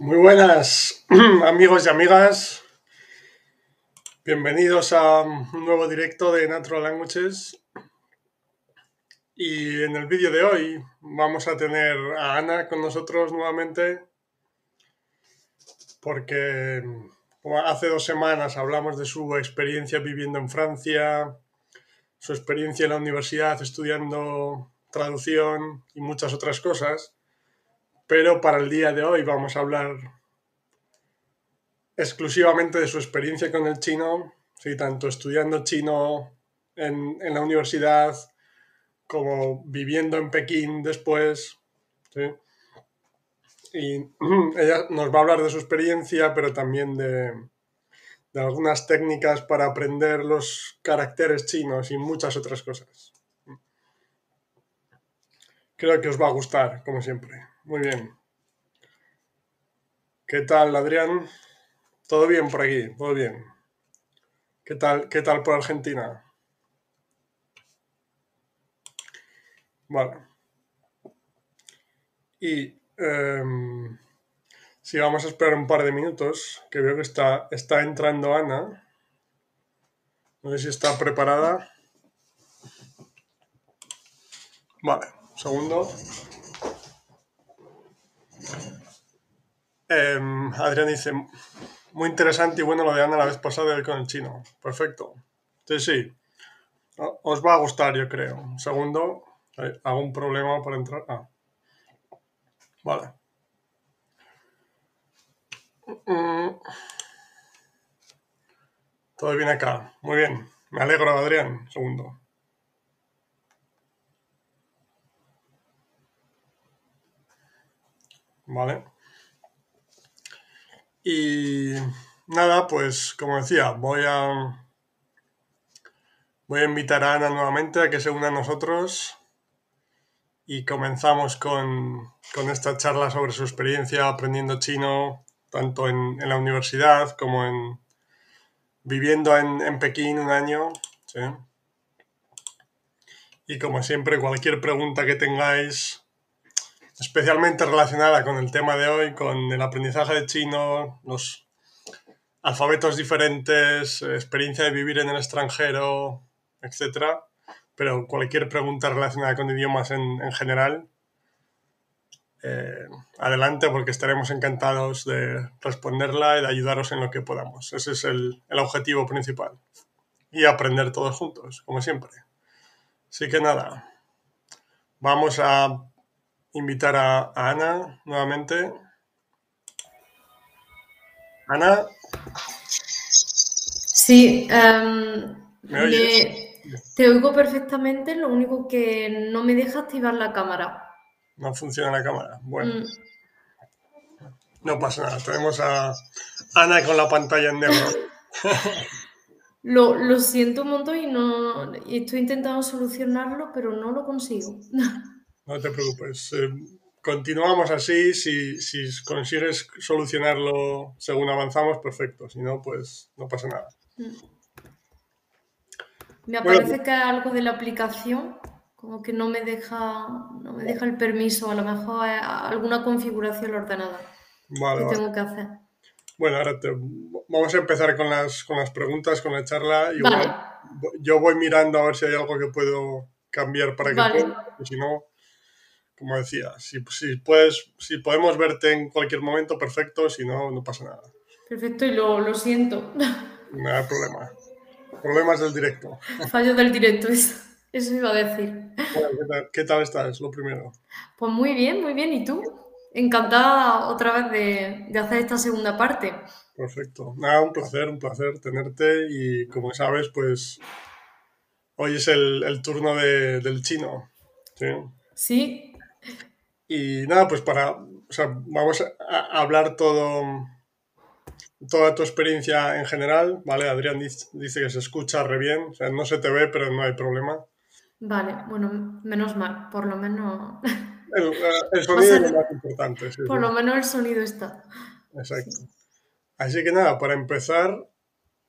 Muy buenas amigos y amigas. Bienvenidos a un nuevo directo de Natural Languages. Y en el vídeo de hoy vamos a tener a Ana con nosotros nuevamente porque hace dos semanas hablamos de su experiencia viviendo en Francia, su experiencia en la universidad estudiando traducción y muchas otras cosas. Pero para el día de hoy vamos a hablar exclusivamente de su experiencia con el chino, ¿sí? tanto estudiando chino en, la universidad como viviendo en Pekín después. Y ella nos va a hablar de su experiencia, pero también de, de algunas técnicas para aprender los caracteres chinos y muchas otras cosas. Creo que os va a gustar, como siempre. Muy bien. ¿Qué tal, Adrián? ¿Todo bien por aquí? ¿Todo bien? ¿Qué tal, qué tal por Argentina? Vale. Y em, si vamos a esperar un par de minutos, que veo que está, está entrando Ana. No sé si está preparada. Vale, un segundo. Em, Adrián dice, muy interesante y bueno lo de Ana la vez pasada con el chino. Perfecto. Sí, sí. Os va a gustar, yo creo. Un segundo. ¿Hago un problema para entrar? Ah. Vale. Todo bien acá. Muy bien. Me alegro, Adrián. segundo. Vale. Y nada, pues como decía, voy a, voy a invitar a Ana nuevamente a que se una a nosotros y comenzamos con, esta charla sobre su experiencia aprendiendo chino, tanto en, la universidad como en viviendo en, Pekín un año. Y como siempre, cualquier pregunta que tengáis, especialmente relacionada con el tema de hoy, con el aprendizaje de chino, los alfabetos diferentes, experiencia de vivir en el extranjero, etc. Pero cualquier pregunta relacionada con idiomas en, general, eh, adelante porque estaremos encantados de responderla y de ayudaros en lo que podamos. Ese es el, el objetivo principal. Y aprender todos juntos, como siempre. Así que nada, vamos a invitar a, Ana nuevamente. Ana. Sí, em, te oigo perfectamente, lo único que no me deja activar la cámara. No funciona la cámara. Bueno. Mm. No pasa nada, tenemos a Ana con la pantalla en negro. lo, lo, siento un montón y no estoy intentando solucionarlo, pero no lo consigo. No te preocupes. Eh, continuamos así. Si, consigues solucionarlo según avanzamos, perfecto. Si no, pues no pasa nada. Mm. Me aparece que algo de la aplicación, como que no me deja, no me deja el permiso, a lo mejor alguna configuración ordenada vale, que tengo que hacer. Bueno, ahora vamos a empezar con las, con las preguntas, con la charla. Y yo voy mirando a ver si hay algo que puedo cambiar para que pueda, si no, como decía, si, si, puedes, si podemos verte en cualquier momento, perfecto, si no, no pasa nada. Perfecto, y lo, lo siento. No hay problema. Problemas del directo. Fallo del directo, eso, eso iba a decir. ¿qué, tal, estás? Lo primero. Pues muy bien, muy bien. ¿Y tú? Encantada otra vez de, de hacer esta segunda parte. Perfecto. Nada, un placer, un placer tenerte y como sabes, pues hoy es el, el turno de, del chino. Sí. Sí, y nada, pues para, o sea, vamos a hablar todo, toda tu experiencia en general, ¿vale? Adrián dice que se escucha re bien, o sea, no se te ve, pero no hay problema. Vale, bueno, menos mal, por lo menos... El, sonido es lo más importante. por lo menos el sonido está. Exacto. Así que nada, para empezar,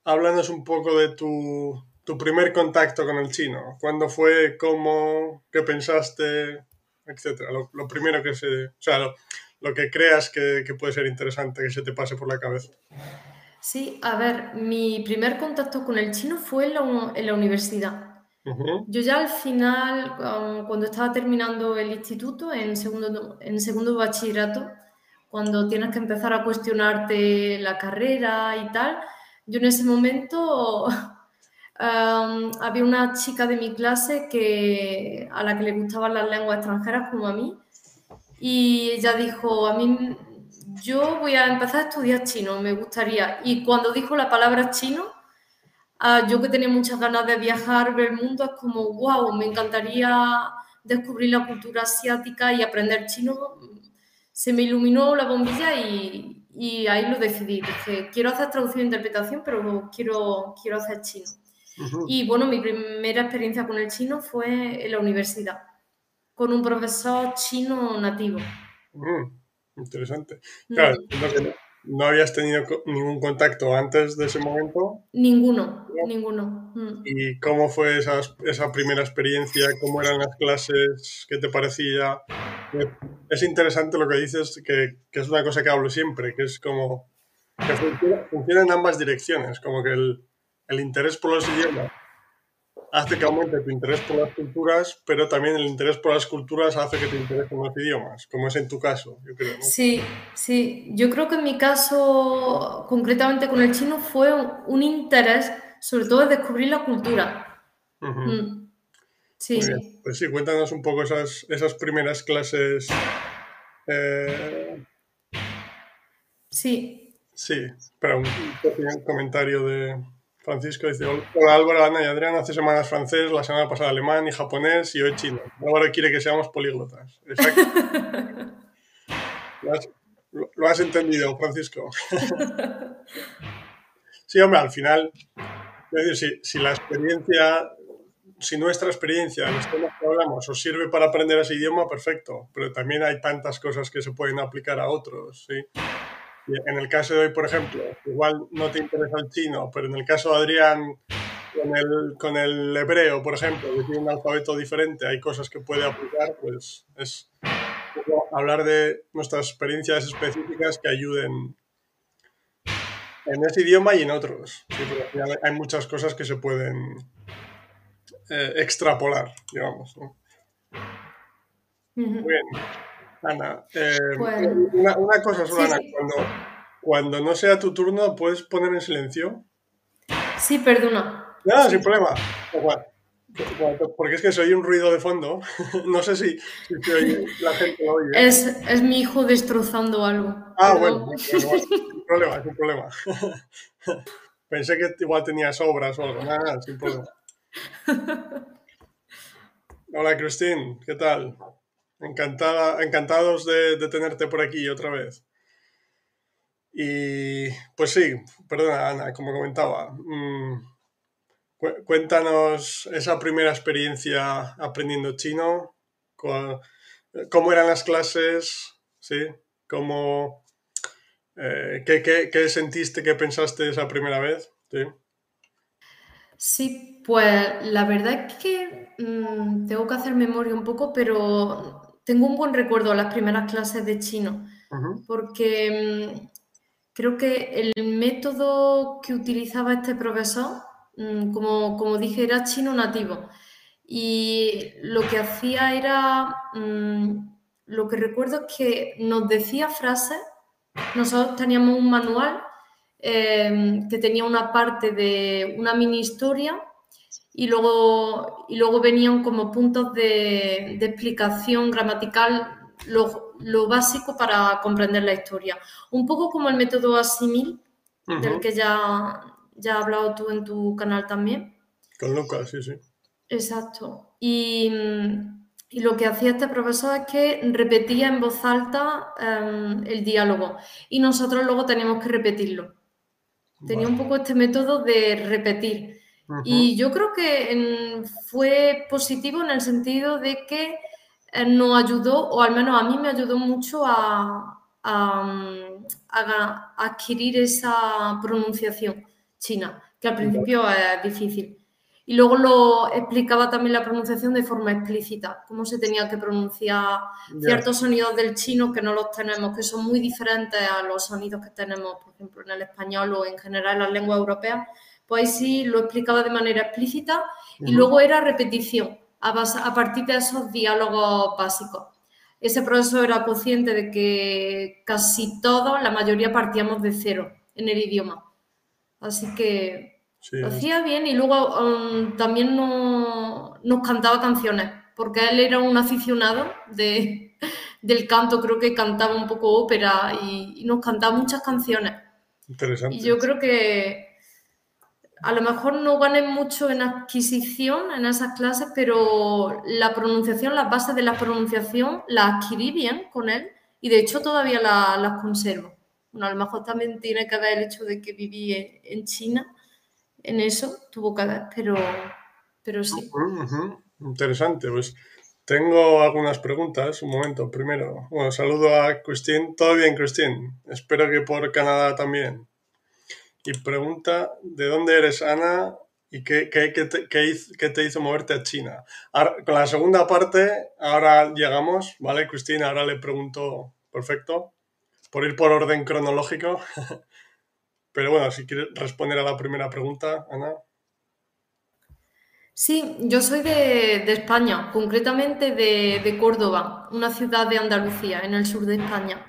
háblanos un poco de tu, tu primer contacto con el chino. ¿Cuándo fue? ¿Cómo? ¿Qué pensaste? Etcétera. Lo, primero que se. O sea, lo que creas que, puede ser interesante que se te pase por la cabeza. Sí, a ver, mi primer contacto con el chino fue en la, universidad. Yo ya al final, um, cuando estaba terminando el instituto, en segundo, en segundo bachillerato, cuando tienes que empezar a cuestionarte la carrera y tal, yo en ese momento había una chica de mi clase que, a la que le gustaban las lenguas extranjeras como a mí y ella dijo, a mí yo voy a empezar a estudiar chino, me gustaría. Y cuando dijo la palabra chino, ah, yo que tenía muchas ganas de viajar, ver el mundo, es como, wow, me encantaría descubrir la cultura asiática y aprender chino. Se me iluminó la bombilla y, y ahí lo decidí. Dije, quiero hacer traducción e interpretación, pero quiero, quiero hacer chino. Y bueno, mi primera experiencia con el chino fue en la universidad, con un profesor chino nativo. interesante. Mm. Claro, no, habías tenido ningún contacto antes de ese momento. Ninguno, ninguno. Mm. ¿Y cómo fue esa, esa primera experiencia? ¿Cómo eran las clases? ¿Qué te parecía? Es interesante lo que dices, que, que es una cosa que hablo siempre, que es como que funciona en ambas direcciones, como que el, el interés por los idiomas hace que aumente tu interés por las culturas, pero también el interés por las culturas hace que te interesen los idiomas, como es en tu caso, yo creo. Sí, sí. Yo creo que en mi caso, concretamente con el chino, fue un, interés, sobre todo, de descubrir la cultura. Mm. Sí. Pues sí, cuéntanos un poco esas, esas primeras clases. Eh, sí. Sí, pero un comentario de... Francisco dice, hola Álvaro, Ana y Adrián, hace semanas francés, la semana pasada alemán y japonés y hoy chino. Álvaro quiere que seamos políglotas. Exacto. lo, has, entendido, Francisco. sí, hombre, al final, si, si, la experiencia, si nuestra experiencia, los temas que hablamos, os sirve para aprender ese idioma, perfecto, pero también hay tantas cosas que se pueden aplicar a otros, ¿sí? En el caso de hoy, por ejemplo, igual no te interesa el chino, pero en el caso de Adrián, con el, con el hebreo, por ejemplo, que tiene un alfabeto diferente, hay cosas que puede aplicar, pues es hablar de nuestras experiencias específicas que ayuden en ese idioma y en otros. hay muchas cosas que se pueden eh, extrapolar, digamos. Muy bien. Ana, eh, una, cosa solo, Ana, Cuando, cuando no sea tu turno, ¿puedes poner en silencio? Sí, perdona. No, sin problema. Porque es que se oye un ruido de fondo. no sé si, la gente lo oye. Es, es, mi hijo destrozando algo. Ah, bueno, bueno, sin problema, sin problema. Pensé que igual tenías obras o algo. Nada, sin problema. Hola, Cristín, ¿qué tal? Encantada, encantados de, tenerte por aquí otra vez. Y pues sí, perdona Ana, como comentaba, mm, cuéntanos esa primera experiencia aprendiendo chino, cómo eran las clases, ¿sí? ¿Cómo, eh, qué, sentiste, qué pensaste esa primera vez? Sí, sí pues la verdad es que mm, tengo que hacer memoria un poco, pero tengo un buen recuerdo de las primeras clases de chino, porque mm, creo que el método que utilizaba este profesor, mm, como, como dije, era chino nativo. Y lo que hacía era, mm, lo que recuerdo es que nos decía frases, nosotros teníamos un manual eh, que tenía una parte de una mini historia y luego, y luego venían como puntos de, explicación gramatical, lo, básico para comprender la historia. Un poco como el método asimil, del que ya, ya has hablado tú en tu canal también. Con Lucas, sí, sí. Exacto. Y, lo que hacía este profesor es que repetía en voz alta em, el diálogo y nosotros luego teníamos que repetirlo. Tenía un poco este método de repetir. Y yo creo que fue positivo en el sentido de que eh, nos ayudó, o al menos a mí me ayudó mucho a, a, adquirir esa pronunciación china, que al principio es difícil. y luego lo explicaba también la pronunciación de forma explícita, cómo se tenía que pronunciar ciertos sonidos del chino que no los tenemos, que son muy diferentes a los sonidos que tenemos, por ejemplo, en el español o en general en las lenguas europeas, pues sí lo explicaba de manera explícita y luego era repetición a, a partir de esos diálogos básicos. Ese profesor era consciente de que casi todos, la mayoría partíamos de cero en el idioma. Así que lo hacía bien y luego um, también nos cantaba canciones, porque él era un aficionado de, del canto, creo que cantaba un poco ópera y, nos cantaba muchas canciones. Interesante. Y yo creo que a lo mejor no gané mucho en adquisición en esas clases, pero la pronunciación, las bases de la pronunciación las adquirí bien con él y de hecho todavía las conservo. Bueno, a lo mejor también tiene que ver el hecho de que viví en China en eso tuvo que ver, pero, pero sí. Interesante, pues tengo algunas preguntas. Un momento, primero. Bueno, saludo a Cristín. ¿Todo bien, Cristín? Espero que por Canadá también. Y pregunta, ¿de dónde eres, Ana? ¿Y qué, qué, qué, te, qué, te, hizo moverte a China? con la segunda parte, ahora llegamos, ¿vale, Cristina? Ahora le pregunto, perfecto, por ir por orden cronológico. Pero bueno, si quieres responder a la primera pregunta, Ana. Sí, yo soy de, España, concretamente de, Córdoba, una ciudad de Andalucía, en el sur de España.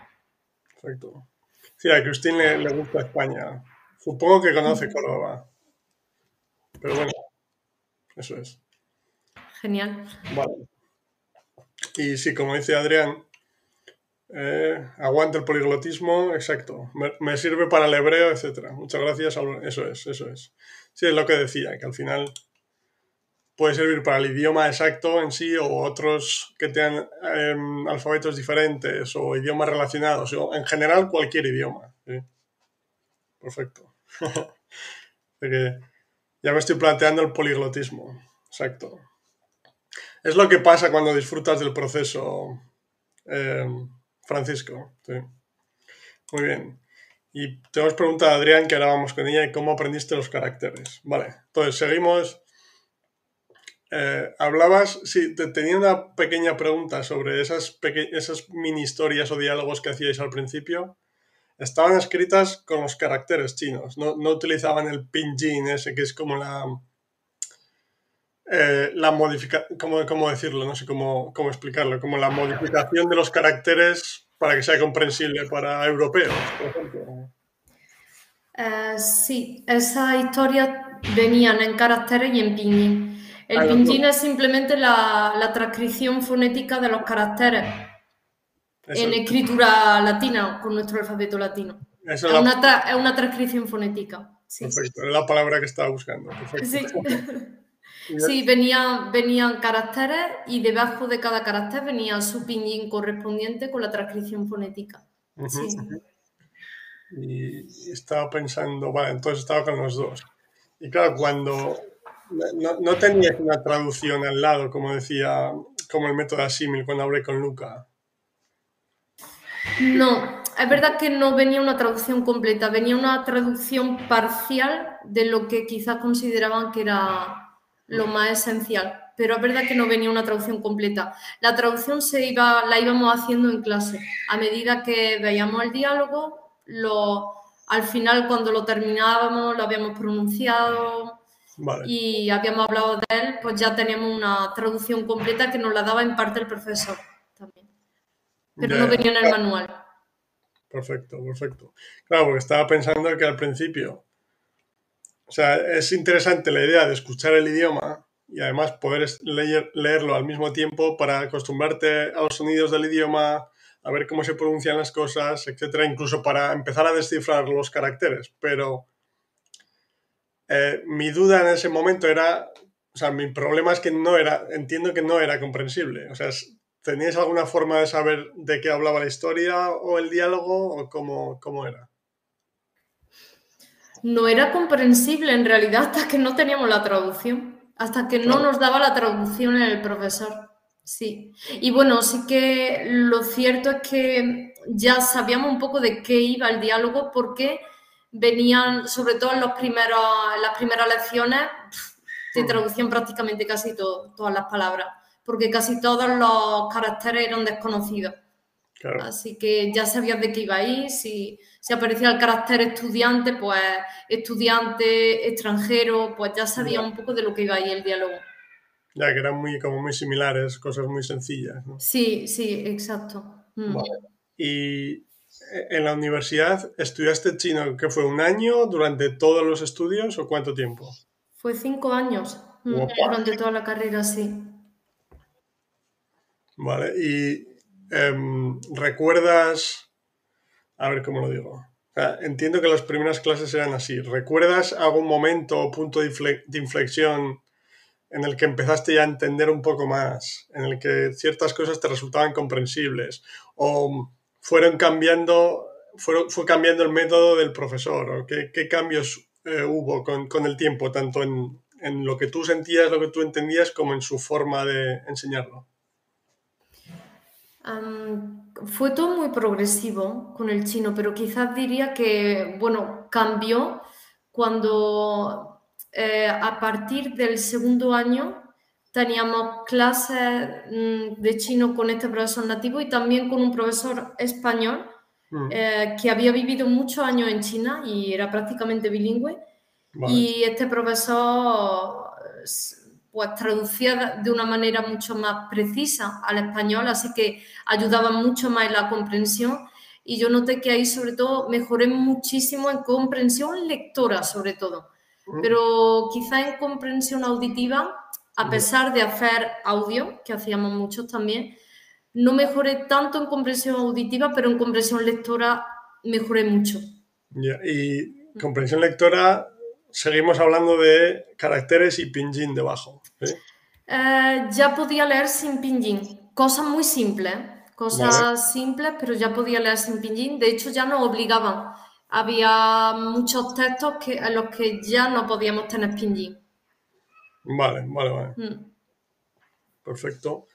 Perfecto. Sí, a Cristín le, le gusta España. Supongo que conoce Córdoba. Pero bueno, eso es. Genial. Vale. Y sí, como dice Adrián, eh, aguante el poliglotismo, exacto. Me, sirve para el hebreo, etc. Muchas gracias. Eso es, eso es. Sí, es lo que decía, que al final puede servir para el idioma exacto en sí o otros que tengan em, alfabetos diferentes o idiomas relacionados, o en general cualquier idioma. Perfecto. ya me estoy planteando el poliglotismo. Exacto. Es lo que pasa cuando disfrutas del proceso. Em, Francisco. Muy bien. Y te hemos preguntado a Adrián, que ahora vamos con ella, cómo aprendiste los caracteres. Vale, entonces seguimos. Eh, hablabas, sí, te, tenía una pequeña pregunta sobre esas, esas mini historias o diálogos que hacíais al principio. Estaban escritas con los caracteres chinos, no, no utilizaban el pinyin ese que es como la, eh, la modificación, ¿cómo, decirlo? No sé cómo, cómo, explicarlo, como la modificación de los caracteres para que sea comprensible para europeos, por ejemplo. Eh, sí, esas historias venían en caracteres y en pinyin. El pinyin es simplemente la, la, transcripción fonética de los caracteres en escritura latina, con nuestro alfabeto latino. Es, una es, una transcripción fonética. Perfecto, es la palabra que estaba buscando. Perfecto. Sí. Sí, venía, venían caracteres y debajo de cada carácter venía su pinyin correspondiente con la transcripción fonética. Y estaba pensando, vale, entonces estaba con los dos. Y claro, cuando no, no tenías una traducción al lado, como decía, como el método asímil cuando hablé con Luca. No, es verdad que no venía una traducción completa, venía una traducción parcial de lo que quizás consideraban que era lo más esencial, pero es verdad que no venía una traducción completa. La traducción se iba, la íbamos haciendo en clase. A medida que veíamos el diálogo, lo, al final cuando lo terminábamos lo habíamos pronunciado y habíamos hablado de él, pues ya teníamos una traducción completa que nos la daba en parte el profesor. Pero no venía en el manual. Perfecto, perfecto. Claro, porque estaba pensando que al principio o sea, es interesante la idea de escuchar el idioma y además poder leer, leerlo al mismo tiempo para acostumbrarte a los sonidos del idioma, a ver cómo se pronuncian las cosas, etcétera, incluso para empezar a descifrar los caracteres. Pero eh, mi duda en ese momento era, o sea, mi problema es que no era, entiendo que no era comprensible. O sea, ¿teníais alguna forma de saber de qué hablaba la historia o el diálogo o cómo, cómo era? no era comprensible en realidad hasta que no teníamos la traducción, hasta que no nos daba la traducción el profesor. Sí. Y bueno, sí que lo cierto es que ya sabíamos un poco de qué iba el diálogo porque venían, sobre todo en, los primeros, las primeras lecciones, te traducían prácticamente casi todas las palabras, porque casi todos los caracteres eran desconocidos. Así que ya sabías de qué iba a ir, si, si aparecía el carácter estudiante, pues estudiante, extranjero, pues ya sabía un poco de lo que iba a ir el diálogo. Ya, que eran muy, como muy similares, cosas muy sencillas. Sí, sí, exacto. Mm. Y eh, en la universidad, ¿estudiaste chino que fue un año durante todos los estudios o cuánto tiempo? Fue cinco años mm, durante toda la carrera, sí. Vale, y em, ¿recuerdas, a ver cómo lo digo? entiendo que las primeras clases eran así. ¿Recuerdas algún momento o punto de inflexión en el que empezaste ya a entender un poco más, en el que ciertas cosas te resultaban comprensibles o fueron cambiando, fue cambiando el método del profesor o qué, cambios eh, hubo con, el tiempo, tanto en, en, lo que tú sentías, lo que tú entendías, como en su forma de enseñarlo. Fue todo muy progresivo con el chino, pero quizás diría que, bueno, cambió cuando eh, a partir del segundo año teníamos clases mm, de chino con este profesor nativo y también con un profesor español mm. eh, que había vivido muchos años en China y era prácticamente bilingüe. Y este profesor pues traducía de una manera mucho más precisa al español, así que ayudaba mucho más en la comprensión. Y yo noté que ahí sobre todo mejoré muchísimo en comprensión lectora, sobre todo pero quizá en comprensión auditiva, a pesar de hacer audio, que hacíamos muchos también, no mejoré tanto en comprensión auditiva, pero en comprensión lectora mejoré mucho. Y comprensión lectora, seguimos hablando de caracteres y pinyin debajo. Eh, ya podía leer sin pinyin, cosas muy simples, cosas simples, pero ya podía leer sin pinyin. De hecho, ya nos obligaban había muchos textos que, en los que ya no podíamos tener pinyin. Vale, vale, vale. Mm. Perfecto.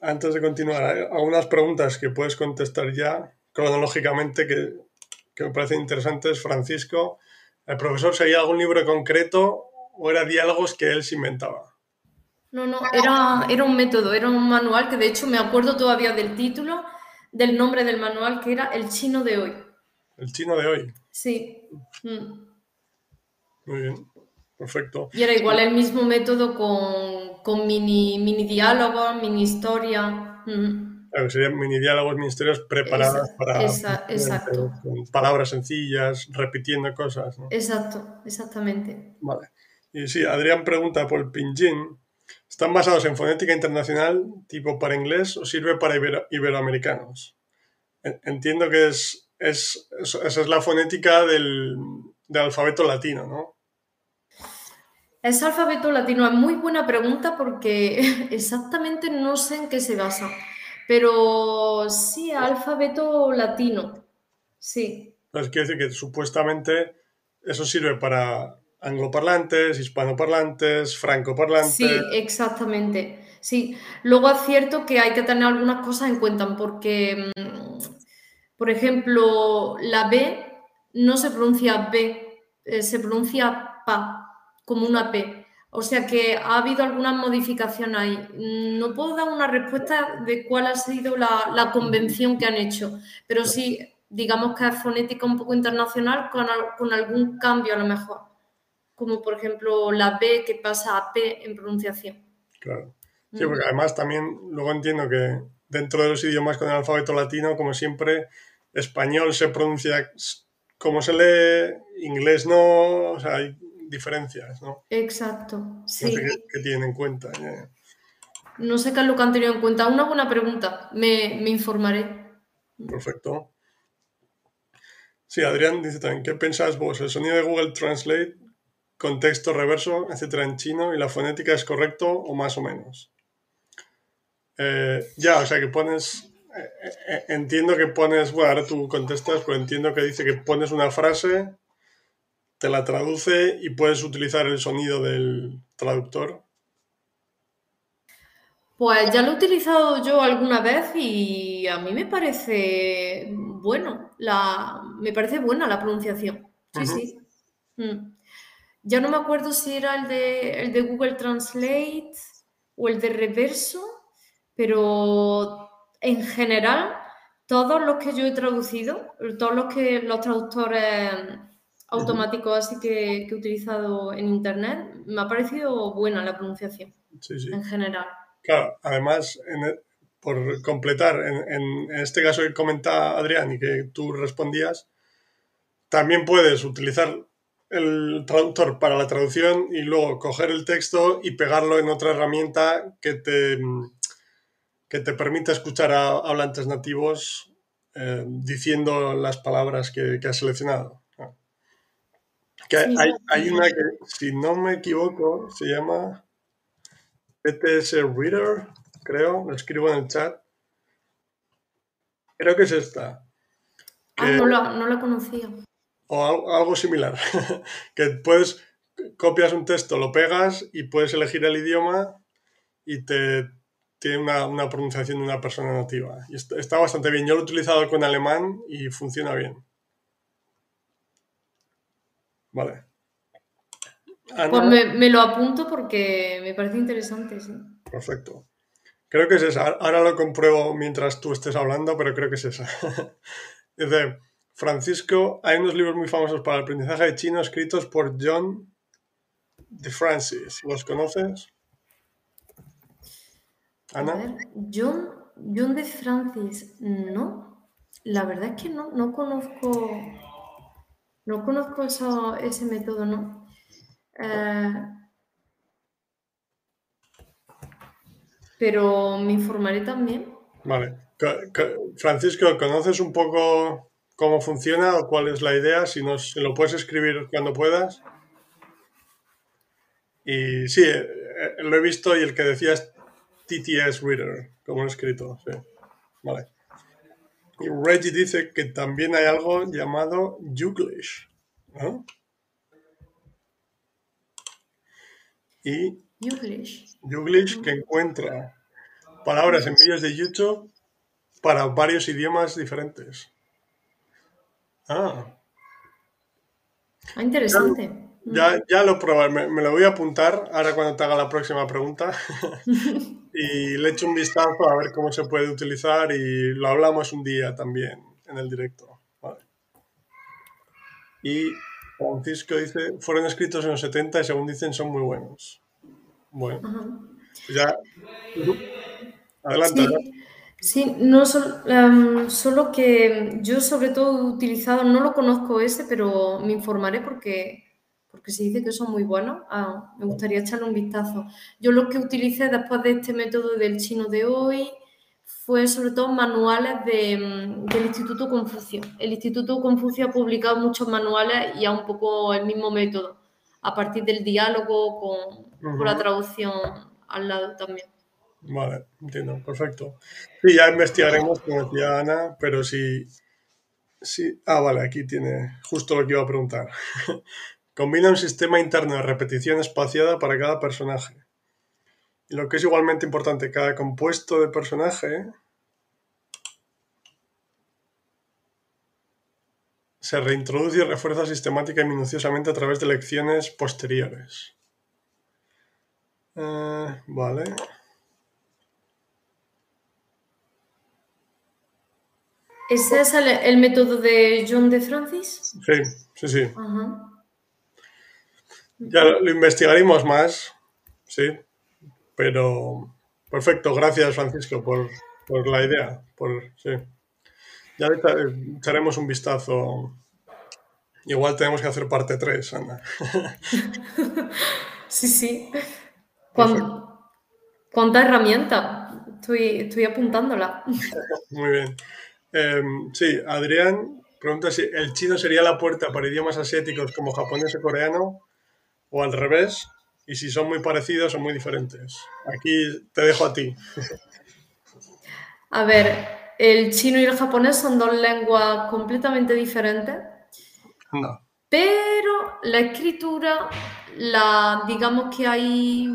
Antes de continuar, hay algunas preguntas que puedes contestar ya cronológicamente que, que me parecen interesantes. Francisco, ¿el profesor seguía algún libro concreto o era diálogos que él se inventaba? No, no, era, era un método, era un manual que de hecho me acuerdo todavía del título, del nombre del manual, que era El chino de hoy. El chino de hoy. Sí. Mm. Muy bien, perfecto. Y era igual el mismo método con, mini, mini diálogos, mini historia. Mm. Claro, serían mini diálogos, mini historias preparadas para. exacto. Con palabras sencillas, repitiendo cosas. Exacto, exactamente. Vale. Y sí, Adrián pregunta por el pinyin. ¿Están basados en fonética internacional, tipo para inglés, o sirve para iberoamericanos? Entiendo que es es, esa es la fonética del, alfabeto latino, ¿no? Ese alfabeto latino es muy buena pregunta porque exactamente no sé en qué se basa, pero sí, alfabeto latino, sí. Pues quiere decir que supuestamente eso sirve para angloparlantes, hispanoparlantes, francoparlantes. Sí, exactamente. Sí, luego es cierto que hay que tener algunas cosas en cuenta porque mm, por ejemplo, la B no se pronuncia B, eh, se pronuncia PA, como una P. O sea que ha habido alguna modificación ahí. No puedo dar una respuesta de cuál ha sido la, convención que han hecho, pero sí, digamos que es fonética un poco internacional con, con algún cambio a lo mejor, como por ejemplo la B que pasa a P en pronunciación. Claro. Sí, porque además también luego entiendo que dentro de los idiomas con el alfabeto latino, como siempre, español se pronuncia como se lee, inglés no, o sea, hay diferencias, ¿no? Exacto, sí. No sé qué, tienen en cuenta. No sé qué es lo que han tenido en cuenta. Una buena pregunta, me, me informaré. Perfecto. Sí, Adrián dice también, ¿qué pensás vos? ¿El sonido de Google Translate, contexto reverso, etcétera, en chino y la fonética es correcto o más o menos? Eh, ya, o sea que pones. Eh, eh, entiendo que pones. Bueno, ahora tú contestas, pero entiendo que dice que pones una frase, te la traduce y puedes utilizar el sonido del traductor. Pues ya lo he utilizado yo alguna vez y a mí me parece bueno, la, me parece buena la pronunciación. Sí, sí. Mm. Ya no me acuerdo si era el de, el de Google Translate o el de Reverso, pero en general, todos los que yo he traducido, todos los que los traductores automáticos así que, he utilizado en internet, me ha parecido buena la pronunciación. En general. Claro, además, por completar, en, en, este caso que comenta Adrián y que tú respondías, también puedes utilizar el traductor para la traducción y luego coger el texto y pegarlo en otra herramienta que te, que te permita escuchar a hablantes nativos eh, diciendo las palabras que, has seleccionado. Que hay, hay, una que, si no me equivoco, se llama PTS Reader, creo, lo escribo en el chat. Creo que es esta. ah, no la, no la conocía o algo similar, que puedes, copias un texto, lo pegas y puedes elegir el idioma y te tiene una, pronunciación de una persona nativa. Y está, bastante bien. Yo lo he utilizado con alemán y funciona bien. Vale. Pues me, lo apunto porque me parece interesante, sí. Perfecto. Creo que es esa. Ahora lo compruebo mientras tú estés hablando, pero creo que es esa. Dice, Francisco, hay unos libros muy famosos para el aprendizaje de chino escritos por John de Francis. ¿Los conoces? Ana. John, John de Francis, no. La verdad es que no, no conozco. No conozco ese método, ¿no? Eh, pero me informaré también. Vale. Francisco, ¿conoces un poco cómo funciona o cuál es la idea, si nos lo puedes escribir cuando puedas. Y sí, eh, eh, lo he visto y el que decía es TTS Reader, como he escrito. Sí. Vale. Y Reggie dice que también hay algo llamado Youglish. ¿no? Y Youglish. que encuentra palabras en vídeos de YouTube para varios idiomas diferentes. Ah. Ah, interesante. Ya, ya lo probaré, me, lo voy a apuntar ahora cuando te haga la próxima pregunta y le echo un vistazo a ver cómo se puede utilizar y lo hablamos un día también en el directo. Y Francisco dice, fueron escritos en los 70 y según dicen son muy buenos. Bueno, ya... Adelante. Sí, no em, solo que yo sobre todo he utilizado, no lo conozco ese, pero me informaré porque, porque se dice que son muy buenos. Ah, me gustaría echarle un vistazo. Yo lo que utilicé después de este método del chino de hoy fue sobre todo manuales em, del Instituto Confucio. El Instituto Confucio ha publicado muchos manuales y a un poco el mismo método, a partir del diálogo con, con la traducción al lado también. Vale, entiendo, perfecto. Sí, ya investigaremos, como decía Ana, pero sí, sí. Ah, vale, aquí tiene justo lo que iba a preguntar. Combina un sistema interno de repetición espaciada para cada personaje. Y lo que es igualmente importante, cada compuesto de personaje se reintroduce y refuerza sistemática y minuciosamente a través de lecciones posteriores. Eh, vale. ¿Ese es el, método de John de Francis? Sí, sí, sí. Ya lo, investigaremos más, sí, pero perfecto, gracias Francisco por, la idea, por, sí. Ya echaremos un vistazo. Igual tenemos que hacer parte 3, Ana. sí, sí. ¿Cuánta herramienta? Estoy, estoy apuntándola. Muy bien. Em, sí, Adrián pregunta si el chino sería la puerta para idiomas asiáticos como japonés o coreano, o al revés, y si son muy parecidos o muy diferentes. Aquí te dejo a ti. A ver, el chino y el japonés son dos lenguas completamente diferentes. No. Pero la escritura, la, digamos que hay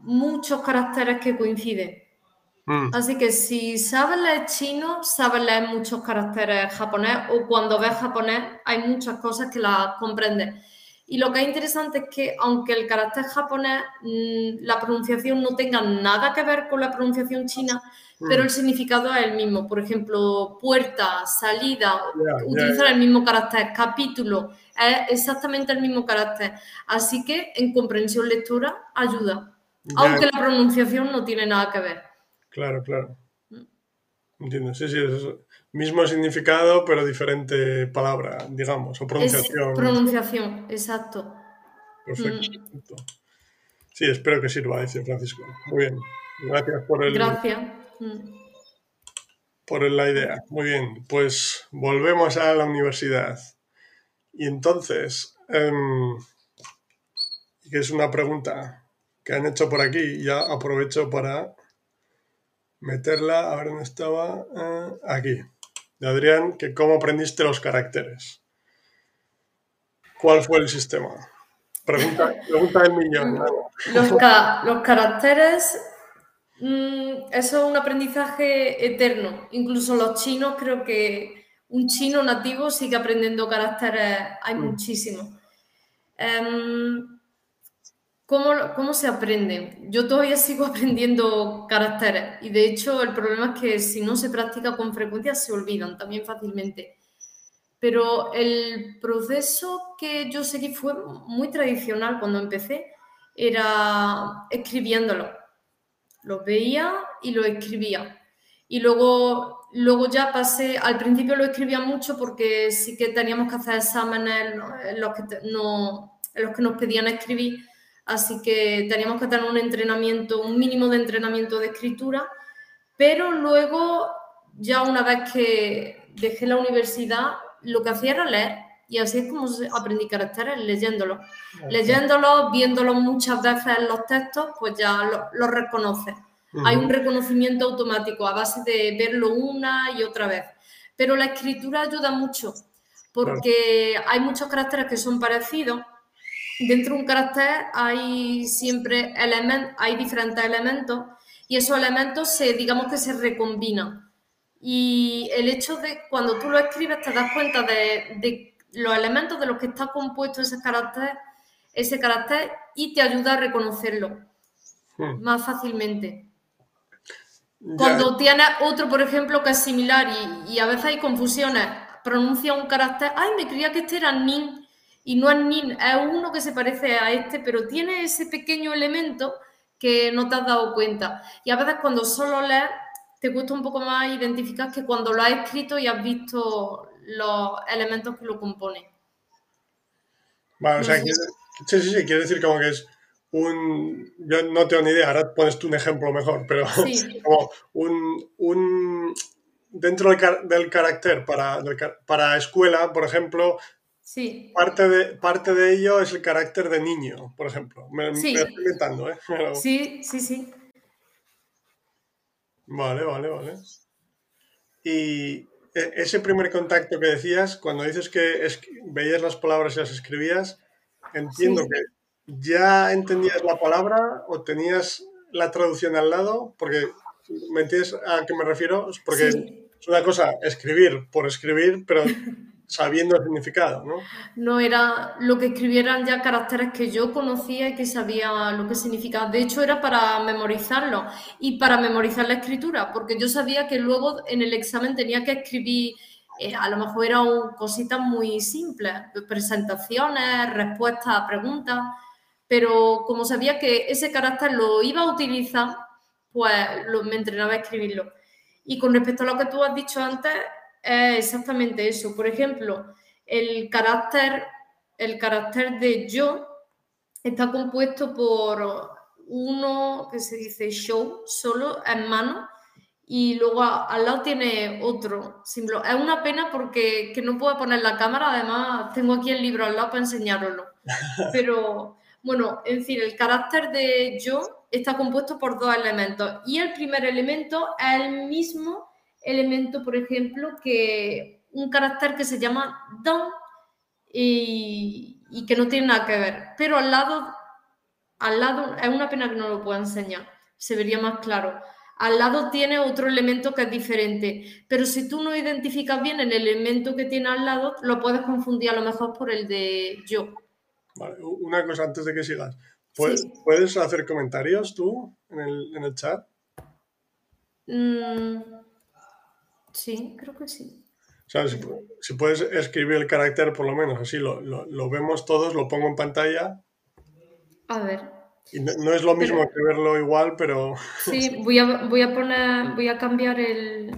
muchos caracteres que coinciden. Mm. Así que si sabes leer chino, sabes leer muchos caracteres japonés o cuando ves japonés hay muchas cosas que las comprendes. Y lo que es interesante es que aunque el carácter japonés, mm, la pronunciación no tenga nada que ver con la pronunciación china, pero mm. el significado es el mismo. Por ejemplo, puerta, salida, utilizar el mismo carácter, capítulo, es exactamente el mismo carácter. Así que en comprensión lectura ayuda, aunque la pronunciación no tiene nada que ver. Claro, claro. Mm. Entiendo, sí, sí, es mismo significado, pero diferente palabra, digamos, o pronunciación. pronunciación, exacto. Perfecto. Mm. Sí, espero que sirva, dice Francisco. Muy bien. Gracias por el. Gracias. Mm. Por la idea. Muy bien. Pues volvemos a la universidad. Y entonces, em, que es una pregunta que han hecho por aquí, ya aprovecho para meterla. A ver dónde estaba. Eh, aquí de Adrián, que cómo aprendiste los caracteres. ¿Cuál fue el sistema? Pregunta, pregunta del millón. Los, los caracteres, mm, eso es un aprendizaje eterno. Incluso los chinos, creo que un chino nativo sigue aprendiendo caracteres, hay mm. muchísimos. Em, ¿Cómo, se aprende? Yo todavía sigo aprendiendo caracteres y de hecho el problema es que si no se practica con frecuencia se olvidan también fácilmente. Pero el proceso que yo seguí fue muy tradicional cuando empecé, era escribiéndolo. Lo veía y lo escribía. Y luego, luego ya pasé, al principio lo escribía mucho porque sí que teníamos que hacer exámenes en los que, no, en los que nos pedían escribir así que teníamos que tener un entrenamiento, un mínimo de entrenamiento de escritura, pero luego, ya una vez que dejé la universidad, lo que hacía era leer, y así es como aprendí caracteres, leyéndolos. Leyéndolos, viéndolos muchas veces en los textos, pues ya los lo reconoces. Hay un reconocimiento automático a base de verlo una y otra vez. Pero la escritura ayuda mucho, porque hay muchos caracteres que son parecidos, dentro de un carácter hay siempre elementos, hay diferentes elementos y esos elementos se, digamos que se recombinan. Y el hecho de cuando tú lo escribes te das cuenta de, los elementos de los que está compuesto ese carácter, ese carácter y te ayuda a reconocerlo hmm. más fácilmente. Cuando tienes otro, por ejemplo, que es similar y, y, a veces hay confusiones, pronuncia un carácter, ay, me creía que este era nin, y no es ni es uno que se parece a este, pero tiene ese pequeño elemento que no te has dado cuenta. Y a veces cuando solo lees, te cuesta un poco más identificar que cuando lo has escrito y has visto los elementos que lo componen. Vale, o sea, sí, sí, sí, quiere decir como que es un. Yo no tengo ni idea, ahora pones tú un ejemplo mejor, pero como un, un. Dentro del, del carácter para, para escuela, por ejemplo, Sí. Parte de, parte de ello es el carácter de niño, por ejemplo. Me, estoy inventando, ¿eh? Sí, sí, sí. Vale, vale, vale. Y e, ese primer contacto que decías, cuando dices que veías las palabras y las escribías, entiendo que ya entendías la palabra o tenías la traducción al lado, porque ¿me entiendes a qué me refiero? Porque es una cosa escribir por escribir, pero sabiendo el significado, ¿no? No era lo que escribieran ya caracteres que yo conocía y que sabía lo que significaba. De hecho, era para memorizarlo y para memorizar la escritura, porque yo sabía que luego en el examen tenía que escribir, eh, a lo mejor eran cositas muy simples, presentaciones, respuestas a preguntas, pero como sabía que ese carácter lo iba a utilizar, pues me entrenaba a escribirlo. Y con respecto a lo que tú has dicho antes, es exactamente eso. Por ejemplo, el carácter, el carácter de yo está compuesto por uno que se dice show, solo en mano, y luego al lado tiene otro símbolo. Es una pena porque que no puedo poner la cámara, además tengo aquí el libro al lado para enseñároslo. Pero bueno, en fin, el carácter de yo está compuesto por dos elementos y el primer elemento es el mismo elemento, por ejemplo, que un carácter que se llama don y, que no tiene nada que ver. Pero al lado, al lado, es una pena que no lo pueda enseñar, se vería más claro. Al lado tiene otro elemento que es diferente, pero si tú no identificas bien el elemento que tiene al lado, lo puedes confundir a lo mejor por el de yo. Vale, una cosa antes de que sigas. ¿Puedes, hacer comentarios tú en el, en el chat? Mm, sí, creo que sí. O sea, si, puedes escribir el carácter, por lo menos así lo, lo, vemos todos, lo pongo en pantalla. A ver. Y no, es lo mismo que verlo igual, pero. Sí, voy a, voy a poner, voy a cambiar el.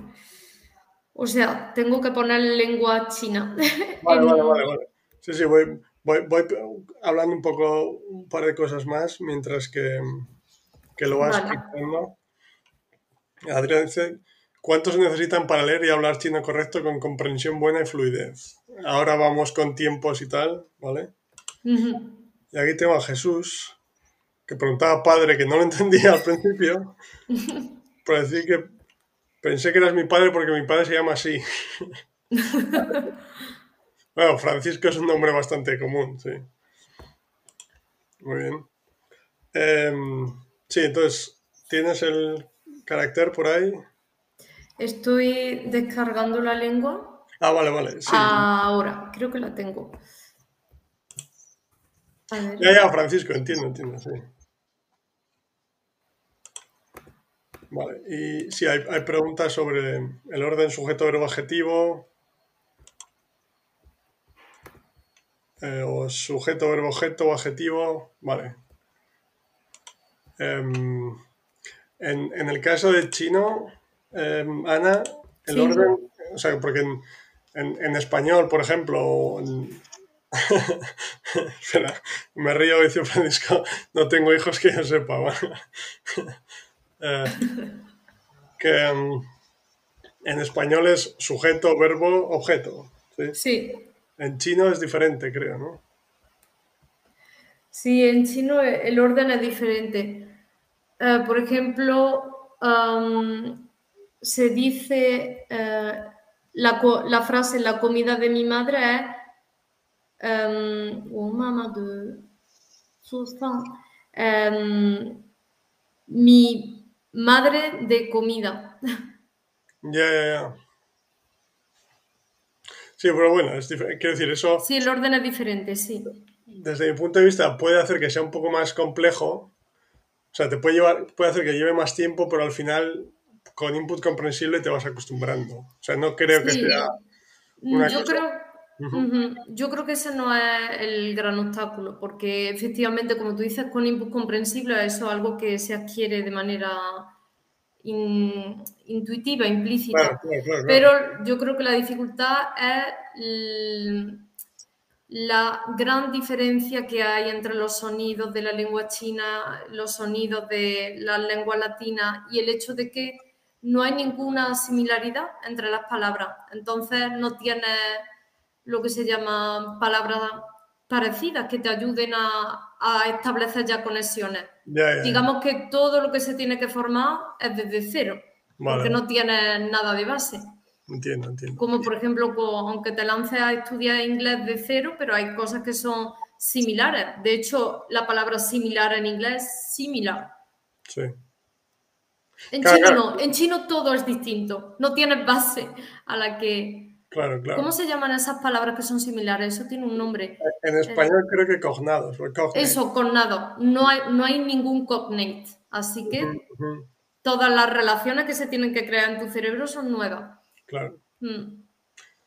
O sea, tengo que poner lengua china. Vale, vale, vale, vale. Sí, sí, voy, voy, voy, hablando un poco, un par de cosas más mientras que, que lo vas explicando. Adrián dice ¿Cuántos necesitan para leer y hablar chino correcto con comprensión buena y fluidez? Ahora vamos con tiempos y tal, ¿vale? Y aquí tengo a Jesús, que preguntaba padre, que no lo entendía al principio, por decir que pensé que eras mi padre porque mi padre se llama así. bueno, Francisco es un nombre bastante común, sí. Muy bien. Em, sí, entonces, ¿tienes el carácter por ahí? Estoy descargando la lengua. Ah, vale, vale. Ahora, creo que la tengo. Ya, ya, Francisco, entiendo, entiendo, sí. Vale, y sí, hay, preguntas sobre el orden sujeto verbo adjetivo. Eh, o sujeto verbo objeto o adjetivo. Vale. Em, en, en el caso del chino, Em, Ana, el orden, o sea, porque en, español, por ejemplo, Espera, me río, dice Francisco, no tengo hijos que yo sepa. Eh, que em, en español es sujeto, verbo, objeto. ¿sí? En chino es diferente, creo, ¿no? Sí, en chino el orden es diferente. Eh, por ejemplo, se dice eh, la, frase la comida de mi madre es um, oh, mamá de um, mi madre de comida. Ya, ya, ya. Sí, pero bueno, es quiero decir, eso... Sí, el orden es diferente, sí. Desde mi punto de vista puede hacer que sea un poco más complejo. O sea, te puede llevar, puede hacer que lleve más tiempo, pero al final con input comprensible te vas acostumbrando. O sea, no creo que sea una yo Creo... Yo creo que ese no es el gran obstáculo, porque efectivamente, como tú dices, con input comprensible eso es algo que se adquiere de manera intuitiva, implícita. Pero yo creo que la dificultad es la gran diferencia que hay entre los sonidos de la lengua china, los sonidos de la lengua latina y el hecho de que no hay ninguna similaridad entre las palabras. Entonces no tienes lo que se llama palabras parecidas que te ayuden a, establecer ya conexiones. Digamos que todo lo que se tiene que formar es desde cero, porque no tienes nada de base. Entiendo, entiendo. Como por ejemplo, aunque te lances a estudiar inglés de cero, pero hay cosas que son similares. De hecho, la palabra similar en inglés es similar. Sí. En chino no, en chino todo es distinto, no tienes base a la que... Claro, claro. ¿Cómo se llaman esas palabras que son similares? Eso tiene un nombre. En español creo que cognados. Eso, cognado. No hay, no hay ningún cognate. Así que todas las relaciones que se tienen que crear en tu cerebro son nuevas. Claro. Mm.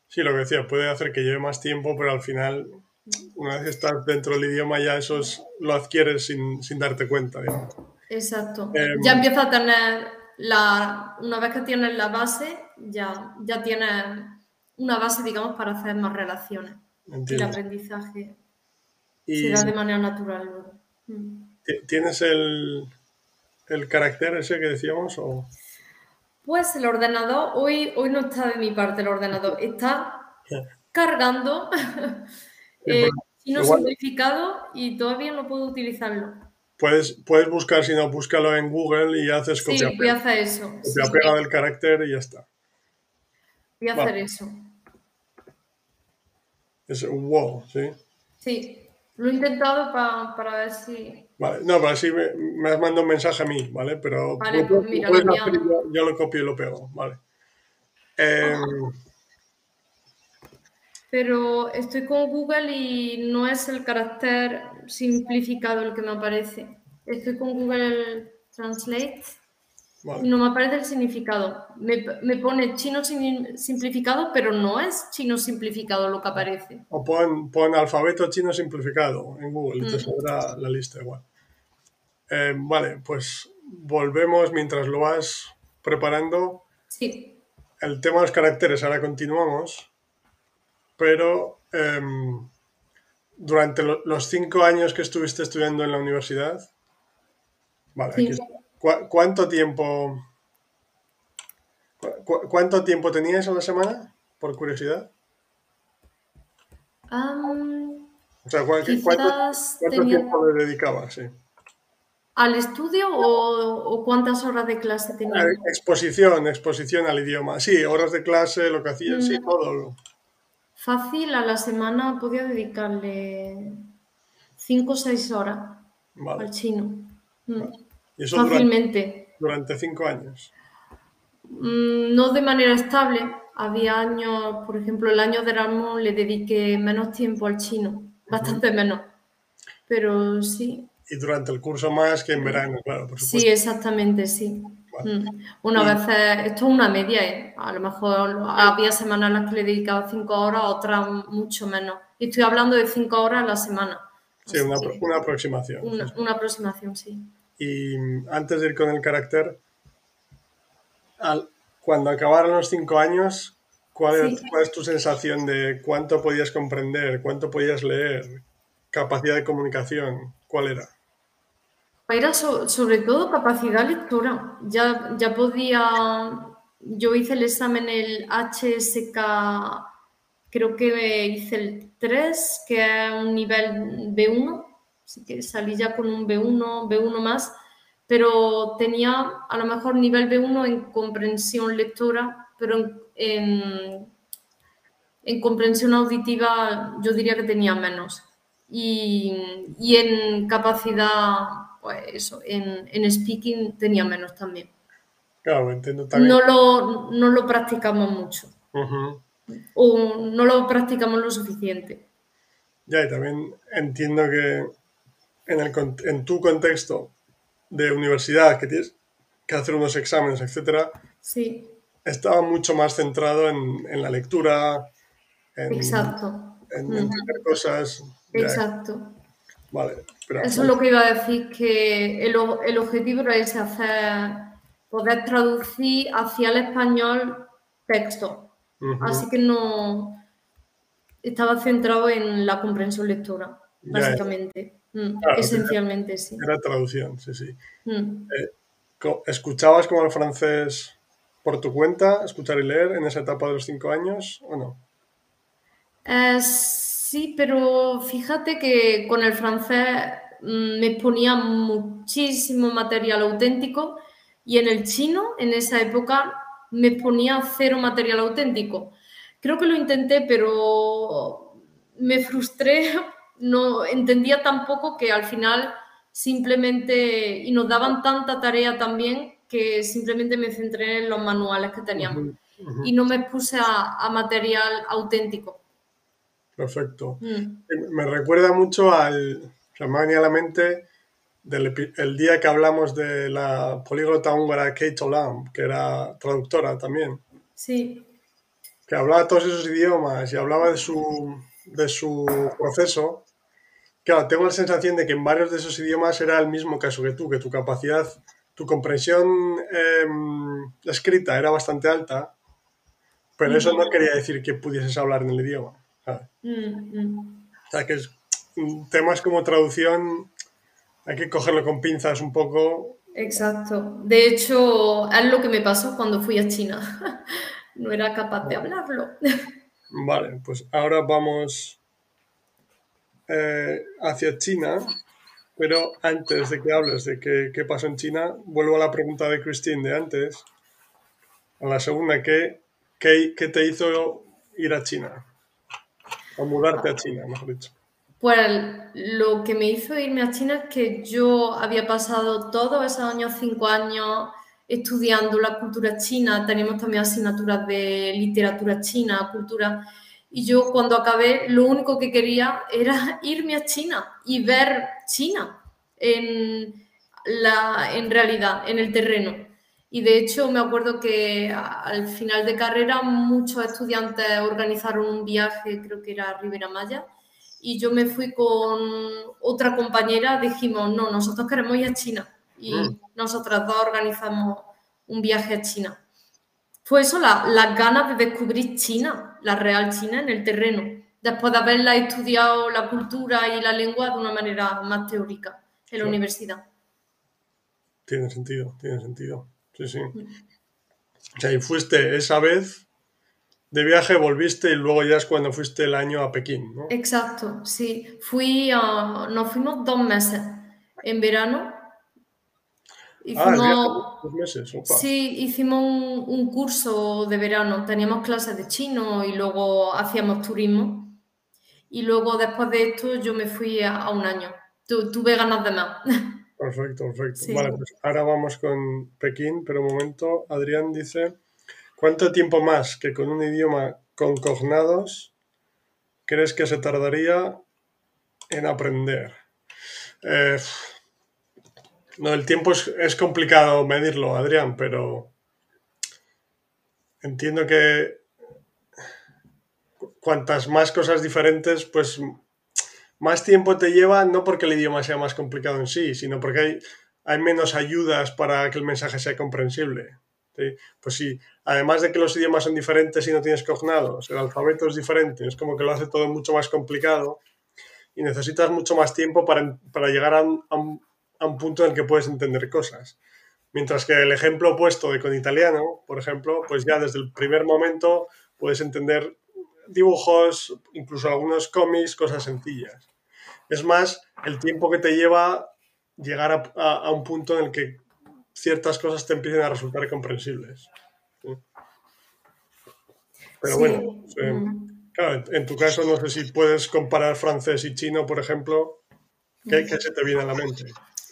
Sí, lo que decía, puede hacer que lleve más tiempo, pero al final, una vez estás dentro del idioma, ya eso lo adquieres sin, sin darte cuenta. Digamos. Exacto. Em, ya empieza a tener la. Una vez que tienes la base, ya, ya tienes una base, digamos, para hacer más relaciones. Y el aprendizaje será de manera natural. Mm. ¿Tienes el, el carácter ese que decíamos? O? Pues el ordenador, hoy, hoy no está de mi parte el ordenador, está cargando eh, no simplificado y todavía no puedo utilizarlo. Puedes, puedes buscar, si no, búscalo en Google y haces copia. Sí, voy a hacer eso. Copia pega del carácter y ya está. Voy a hacer eso. Es wow, ¿sí? Sí, lo he intentado para ver si. Vale, no, para si me, me, has mandado un mensaje a mí, ¿vale? Pero vale, pues mira, yo, lo copio y lo pego, ¿vale? Em, pero estoy con Google y no es el carácter simplificado el que me aparece. Estoy con Google Translate y no me aparece el significado. Me, pone chino simplificado, pero no es chino simplificado lo que aparece. O pon, alfabeto chino simplificado en Google y te mm. saldrá la lista igual. Eh, vale, pues volvemos mientras lo vas preparando. Sí. El tema de los caracteres, ahora continuamos pero em, durante los cinco años que estuviste estudiando en la universidad, ¿cuánto tiempo cuánto tiempo tenías a la semana, por curiosidad? o sea, ¿cuánto, tiempo le dedicabas? ¿Al estudio o, cuántas horas de clase tenías? Exposición, exposición al idioma. Sí, horas de clase, lo que hacías, sí, mm. todo. Fácil, a la semana podía dedicarle 5 o 6 horas al chino. Mm. ¿Y eso Fácilmente. Durante 5 años. Mm, no de manera estable. Había años, por ejemplo, el año de Ramón le dediqué menos tiempo al chino, bastante menos. Pero sí. Y durante el curso más que en verano, claro, por supuesto. Sí, exactamente, sí. Mm. Una vez, esto es una media, ¿eh? a lo mejor había semanas en las que le dedicaba cinco horas, otras mucho menos. Y estoy hablando de cinco horas a la semana. Sí, una, aproximación. Una, aproximación, sí. Y antes de ir con el carácter, cuando acabaron los cinco años, ¿cuál, ¿cuál es tu sensación de cuánto podías comprender, cuánto podías leer, capacidad de comunicación? ¿Cuál era? Era sobre todo capacidad lectora. Ya, ya podía. Yo hice el examen, el HSK, creo que hice el 3, que es un nivel B1, así que salí ya con un B1, B1 más, pero tenía a lo mejor nivel B1 en comprensión lectora, pero en, en, comprensión auditiva yo diría que tenía menos. Y, y en capacidad pues eso, en, speaking tenía menos también. Claro, entiendo también. No lo, no lo practicamos mucho. O no lo practicamos lo suficiente. Ya, y también entiendo que en, el, en tu contexto de universidad, que tienes que hacer unos exámenes, etcétera, sí. estaba mucho más centrado en, en la lectura, en, Exacto. en entender cosas. Exacto. Eso es lo que iba a decir, que el, el objetivo era ese, hacer, poder traducir hacia el español texto. Así que no estaba centrado en la comprensión lectora, básicamente. Mm, esencialmente, sí. Era traducción, sí, sí. Mm. Eh, ¿Escuchabas como el francés por tu cuenta, escuchar y leer en esa etapa de los cinco años o no? Es Sí, pero fíjate que con el francés mm, me ponía muchísimo material auténtico y en el chino, en esa época, me ponía cero material auténtico. Creo que lo intenté, pero me frustré, no entendía tampoco que al final simplemente, y nos daban tanta tarea también, que simplemente me centré en los manuales que teníamos y no me puse a material auténtico. Perfecto. Mm. Me recuerda mucho al, o sea, me a la mente del el día que hablamos de la políglota húngara Kate Olam, que era traductora también. Sí. Que hablaba todos esos idiomas y hablaba de su, de su proceso. Claro, tengo la sensación de que en varios de esos idiomas era el mismo caso que tú, que tu capacidad, tu comprensión em, escrita era bastante alta, pero eso no quería decir que pudieses hablar en el idioma. Mm, mm. O sea, que es, temas como traducción hay que cogerlo con pinzas un poco. Exacto. De hecho, es lo que me pasó cuando fui a China. no era capaz de hablarlo. Vale, pues ahora vamos eh, hacia China, pero antes de que hables de qué, qué, pasó en China, vuelvo a la pregunta de Christine de antes, a la segunda, ¿qué, qué, qué te hizo ir a China? O mudarte a China, mejor dicho. Pues lo que me hizo irme a China es que yo había pasado todos esos años, cinco años, estudiando la cultura china. Tenemos también asignaturas de literatura china, cultura. Y yo cuando acabé, lo único que quería era irme a China y ver China en, la, en realidad, en el terreno. Y de hecho me acuerdo que al final de carrera muchos estudiantes organizaron un viaje, creo que era a Ribera Maya, y yo me fui con otra compañera, dijimos, no, nosotros queremos ir a China. Y mm. nosotras dos organizamos un viaje a China. Fue eso, las la ganas de descubrir China, la real China en el terreno, después de haberla estudiado la cultura y la lengua de una manera más teórica en la universidad. Tiene sentido, tiene sentido. Sí, sí. O sea, y fuiste esa vez de viaje, volviste y luego ya es cuando fuiste el año a Pekín, ¿no? Exacto, sí. Fui, a... nos fuimos dos meses en verano. Hicimos, ah, dos meses. Sí, hicimos un, curso de verano. Teníamos clases de chino y luego hacíamos turismo. Y luego después de esto yo me fui a, un año. tuve ganas de más. Perfecto, perfecto. Vale, pues ahora vamos con Pekín, pero un momento. Adrián dice, ¿cuánto tiempo más que con un idioma con cognados crees que se tardaría en aprender? Eh, no, el tiempo es, es, complicado medirlo, Adrián, pero entiendo que cuantas más cosas diferentes, pues más tiempo te lleva, no porque el idioma sea más complicado en sí, sino porque hay, hay menos ayudas para que el mensaje sea comprensible. Pues sí, además de que los idiomas son diferentes y no tienes cognados, el alfabeto es diferente, es como que lo hace todo mucho más complicado y necesitas mucho más tiempo para, llegar a un, punto en el que puedes entender cosas. Mientras que el ejemplo opuesto de con italiano, por ejemplo, pues ya desde el primer momento puedes entender dibujos, incluso algunos cómics, cosas sencillas. Es más el tiempo que te lleva llegar a, un punto en el que ciertas cosas te empiecen a resultar comprensibles. Pero bueno, claro, en tu caso no sé si puedes comparar francés y chino, por ejemplo. ¿Qué, se te viene a la mente?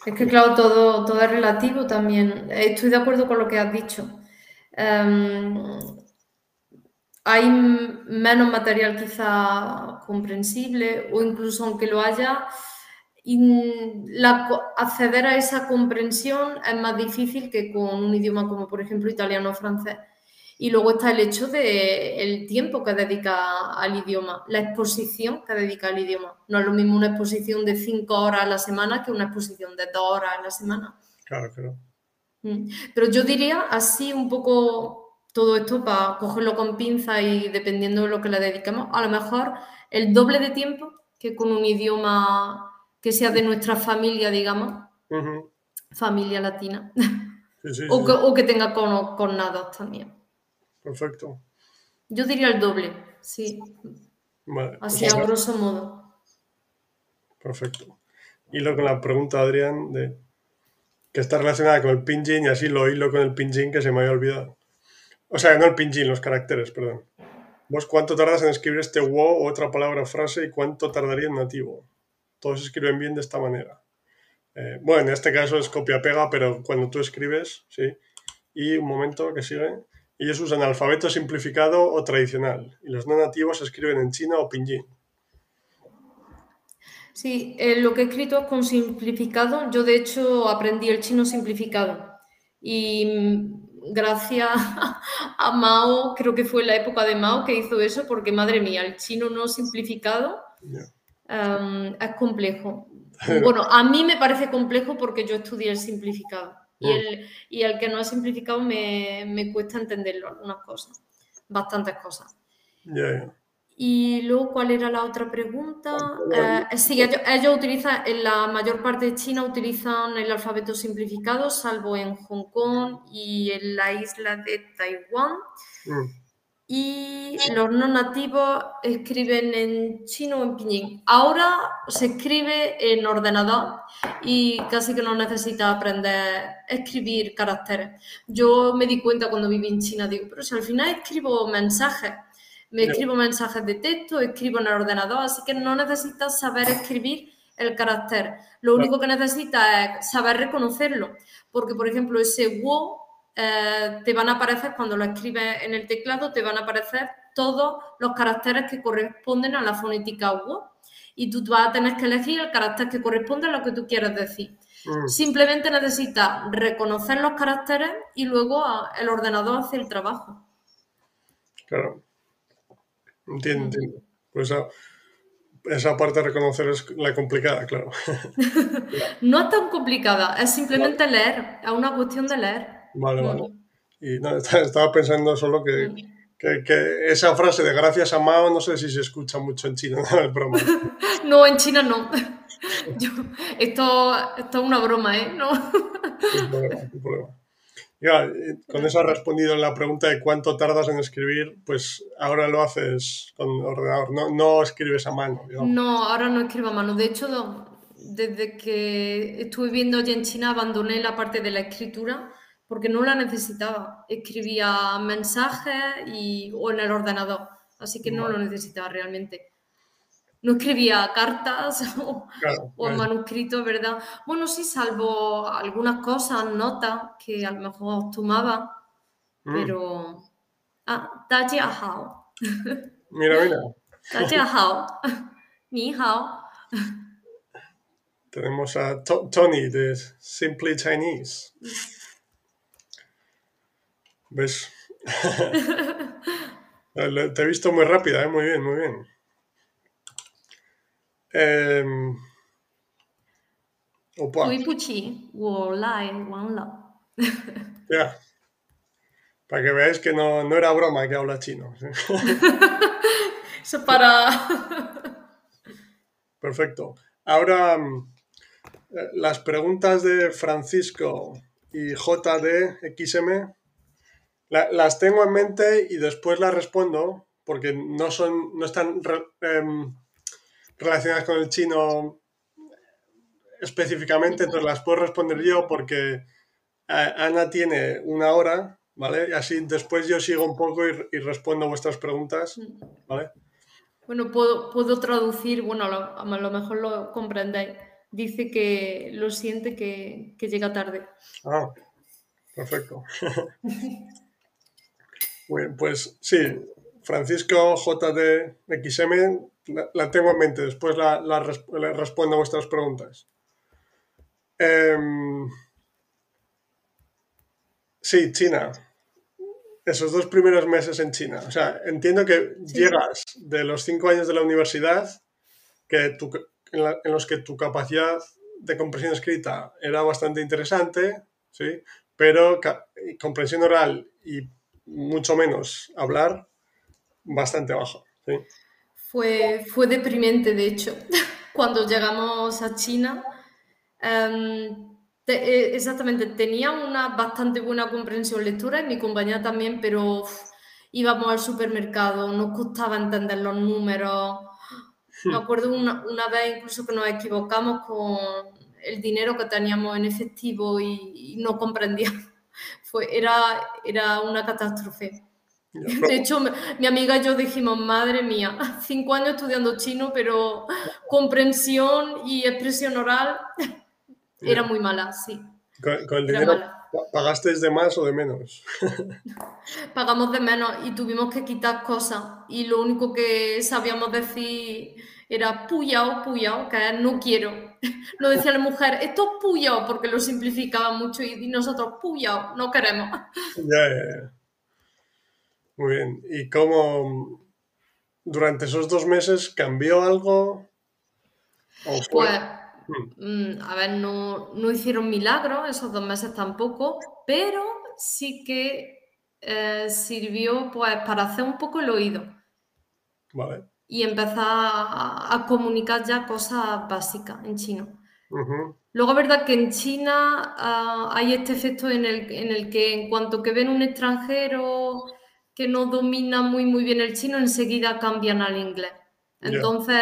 Es que claro, todo, todo es relativo también. Estoy de acuerdo con lo que has dicho. Em, hay menos material quizá comprensible o incluso aunque lo haya, acceder a esa comprensión es más difícil que con un idioma como por ejemplo italiano o francés. Y luego está el hecho de el tiempo que dedica al idioma, la exposición que dedica al idioma. No es lo mismo una exposición de cinco horas a la semana que una exposición de dos horas a la semana. Claro, claro. Mm. Pero yo diría así un poco todo esto para cogerlo con pinza y dependiendo de lo que le dediquemos, a lo mejor el doble de tiempo que con un idioma que sea de nuestra familia, digamos, familia latina, o, que, tenga con, con nada también. Perfecto. Yo diría el doble, sí. Así a grosso modo. Perfecto. Y luego la pregunta, Adrián, de que está relacionada con el pinyin y así lo hilo con el pinyin que se me había olvidado. O sea, no el pinyin, los caracteres, perdón. ¿Vos cuánto tardas en escribir este wo o otra palabra o frase y cuánto tardaría en nativo? Todos escriben bien de esta manera. Eh, bueno, en este caso es copia-pega, pero cuando tú escribes, sí. Y un momento que sigue. Ellos usan alfabeto simplificado o tradicional. Y los no nativos escriben en chino o pinyin. Sí, eh, lo que he escrito es con simplificado. Yo, de hecho, aprendí el chino simplificado. Y gracias a Mao, creo que fue la época de Mao que hizo eso, porque madre mía, el chino no simplificado um, es complejo. Bueno, a mí me parece complejo porque yo estudié el simplificado y, mm. el, y el que no es simplificado me, me cuesta entenderlo, algunas cosas, bastantes cosas. Y luego, ¿cuál era la otra pregunta? Eh, sí, ellos, utilizan, en la mayor parte de China utilizan el alfabeto simplificado, salvo en Hong Kong y en la isla de Taiwán. Mm. Y los no nativos escriben en chino o en pinyin. Ahora se escribe en ordenador y casi que no necesita aprender a escribir caracteres. Yo me di cuenta cuando viví en China, digo, pero si al final escribo mensajes me escribo mensajes de texto, escribo en el ordenador, así que no necesitas saber escribir el carácter. Lo único que necesitas es saber reconocerlo, porque por ejemplo ese wo eh, te van a aparecer cuando lo escribes en el teclado, te van a aparecer todos los caracteres que corresponden a la fonética U y tú vas a tener que elegir el carácter que corresponde a lo que tú quieres decir. Mm. Simplemente necesitas reconocer los caracteres y luego el ordenador hace el trabajo. Claro. Entiendo, entiendo. Pues esa, parte de reconocer es la complicada, claro. no es tan complicada, es simplemente leer, es una cuestión de leer. Vale, vale. Y no, estaba pensando solo que, que, esa frase de gracias a Mao no sé si se escucha mucho en China, no es broma. no, en China no. esto, esto, es una broma, ¿eh? No. problema, Ya, con eso has respondido en la pregunta de cuánto tardas en escribir, pues ahora lo haces con ordenador, no, no escribes a mano. No, ahora no escribo a mano. De hecho, desde que estuve viviendo allí en China abandoné la parte de la escritura porque no la necesitaba. Escribía mensajes y, o en el ordenador, así que no lo necesitaba realmente. No escribía cartas o, manuscritos, ¿verdad? Bueno, sí, salvo algunas cosas, notas que a lo mejor tomaba, mm. pero... Ah, Hao. Mira, mira. Hao. Ni hao. Tenemos a Tony de Simply Chinese. ¿Ves? Te he visto muy rápida, ¿eh? muy bien, muy bien. Eh, ya. Para que veáis que no, no, era broma que habla chino. Eso para. Perfecto. Ahora, mm, las preguntas de Francisco y JDXM las tengo en mente y después las respondo porque no son, no están em, relacionadas con el chino específicamente, entonces las puedo responder yo porque eh, Ana tiene una hora, ¿vale? Y así después yo sigo un poco y, respondo vuestras preguntas, ¿vale? Bueno, puedo, puedo traducir, bueno, a lo, mejor lo comprendéis. Dice que lo siente que, que llega tarde. Ah, perfecto. Bueno, pues sí, Francisco JDXM la, tengo en mente, después la, respondo a vuestras preguntas. Em, sí, China. Esos dos primeros meses en China. O sea, entiendo que llegas de los cinco años de la universidad, que en, los que tu capacidad de comprensión escrita era bastante interesante, ¿sí? pero comprensión oral y mucho menos hablar, bastante bajo. Fue, fue deprimente, de hecho, cuando llegamos a China. Em, eh, exactamente, tenía una bastante buena comprensión lectora y mi compañera también, pero íbamos al supermercado, nos costaba entender los números. Hmm. Me acuerdo una, una, vez incluso que nos equivocamos con el dinero que teníamos en efectivo y, y no comprendíamos fue, era, era una catástrofe. De hecho, mi amiga y yo dijimos, madre mía, cinco años estudiando chino, pero comprensión y expresión oral era muy mala, sí. ¿Con, el dinero pagasteis de más o de menos? Pagamos de menos y tuvimos que quitar cosas y lo único que sabíamos decir era puyao, puyao, que no quiero. Lo decía la mujer, esto es puyao, porque lo simplificaba mucho y nosotros puyao, no queremos. Ya, ya, ya. Muy bien. ¿Y cómo durante esos dos meses cambió algo? pues, hmm. mm, a ver, no, no hicieron milagros esos dos meses tampoco, pero sí que eh, sirvió pues para hacer un poco el oído. Vale y empezar a, comunicar ya cosas básicas en chino. Luego es verdad que en China ah, hay este efecto en el, en el que en cuanto que ven un extranjero que no domina muy muy bien el chino, enseguida cambian al inglés. Entonces,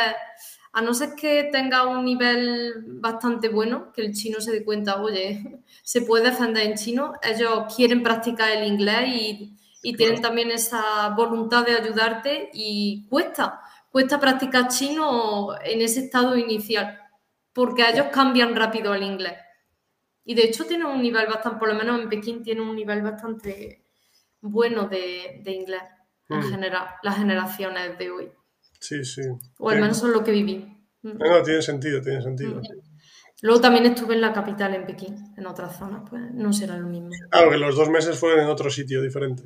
a no ser que tenga un nivel bastante bueno, que el chino se dé cuenta, oye, se puede defender en chino, ellos quieren practicar el inglés y, y tienen también esa voluntad de ayudarte y cuesta cuesta practicar chino en ese estado inicial, porque ellos cambian rápido al inglés. Y de hecho tienen un nivel bastante, por lo menos en Pekín tiene un nivel bastante bueno de, inglés. en mm. general, las generaciones de hoy. Sí, sí. O al menos son lo que viví. Mm. No, no, tiene sentido, tiene sentido. Luego también estuve en la capital, en Pekín, en otra zona, pues no será lo mismo. Claro, que los dos meses fueron en otro sitio diferente.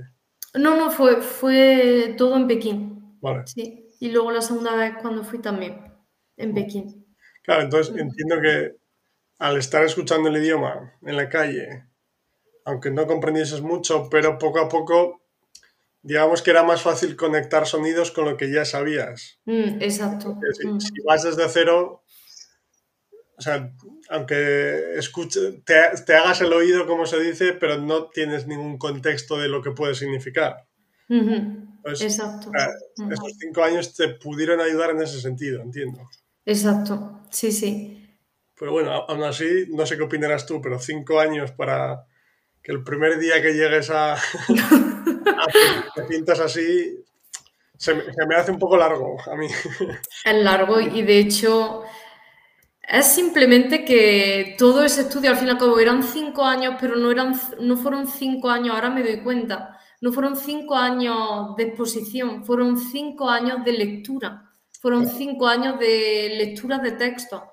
No, no, fue, fue todo en Pekín. Vale. Sí, y luego la segunda vez cuando fui también, en Pekín. Claro, entonces entiendo que al estar escuchando el idioma en la calle, aunque no comprendieses mucho, pero poco a poco, digamos que era más fácil conectar sonidos con lo que ya sabías. Mm, exacto. Mm. Si, vas desde cero, o sea, aunque escuche, te, hagas el oído, como se dice, pero no tienes ningún contexto de lo que puede significar. Pues, exacto. Esos cinco años te pudieron ayudar en ese sentido, entiendo. Exacto, sí, sí. Pero bueno, aún así, no sé qué opinarás tú, pero cinco años para que el primer día que llegues a, a te pintas así, se me, hace un poco largo a mí. Es largo y de hecho es simplemente que todo ese estudio al fin y al cabo eran cinco años, pero no, eran, no fueron cinco años, ahora me doy cuenta, no fueron cinco años de exposición, fueron cinco años de lectura, fueron cinco años de lectura de texto.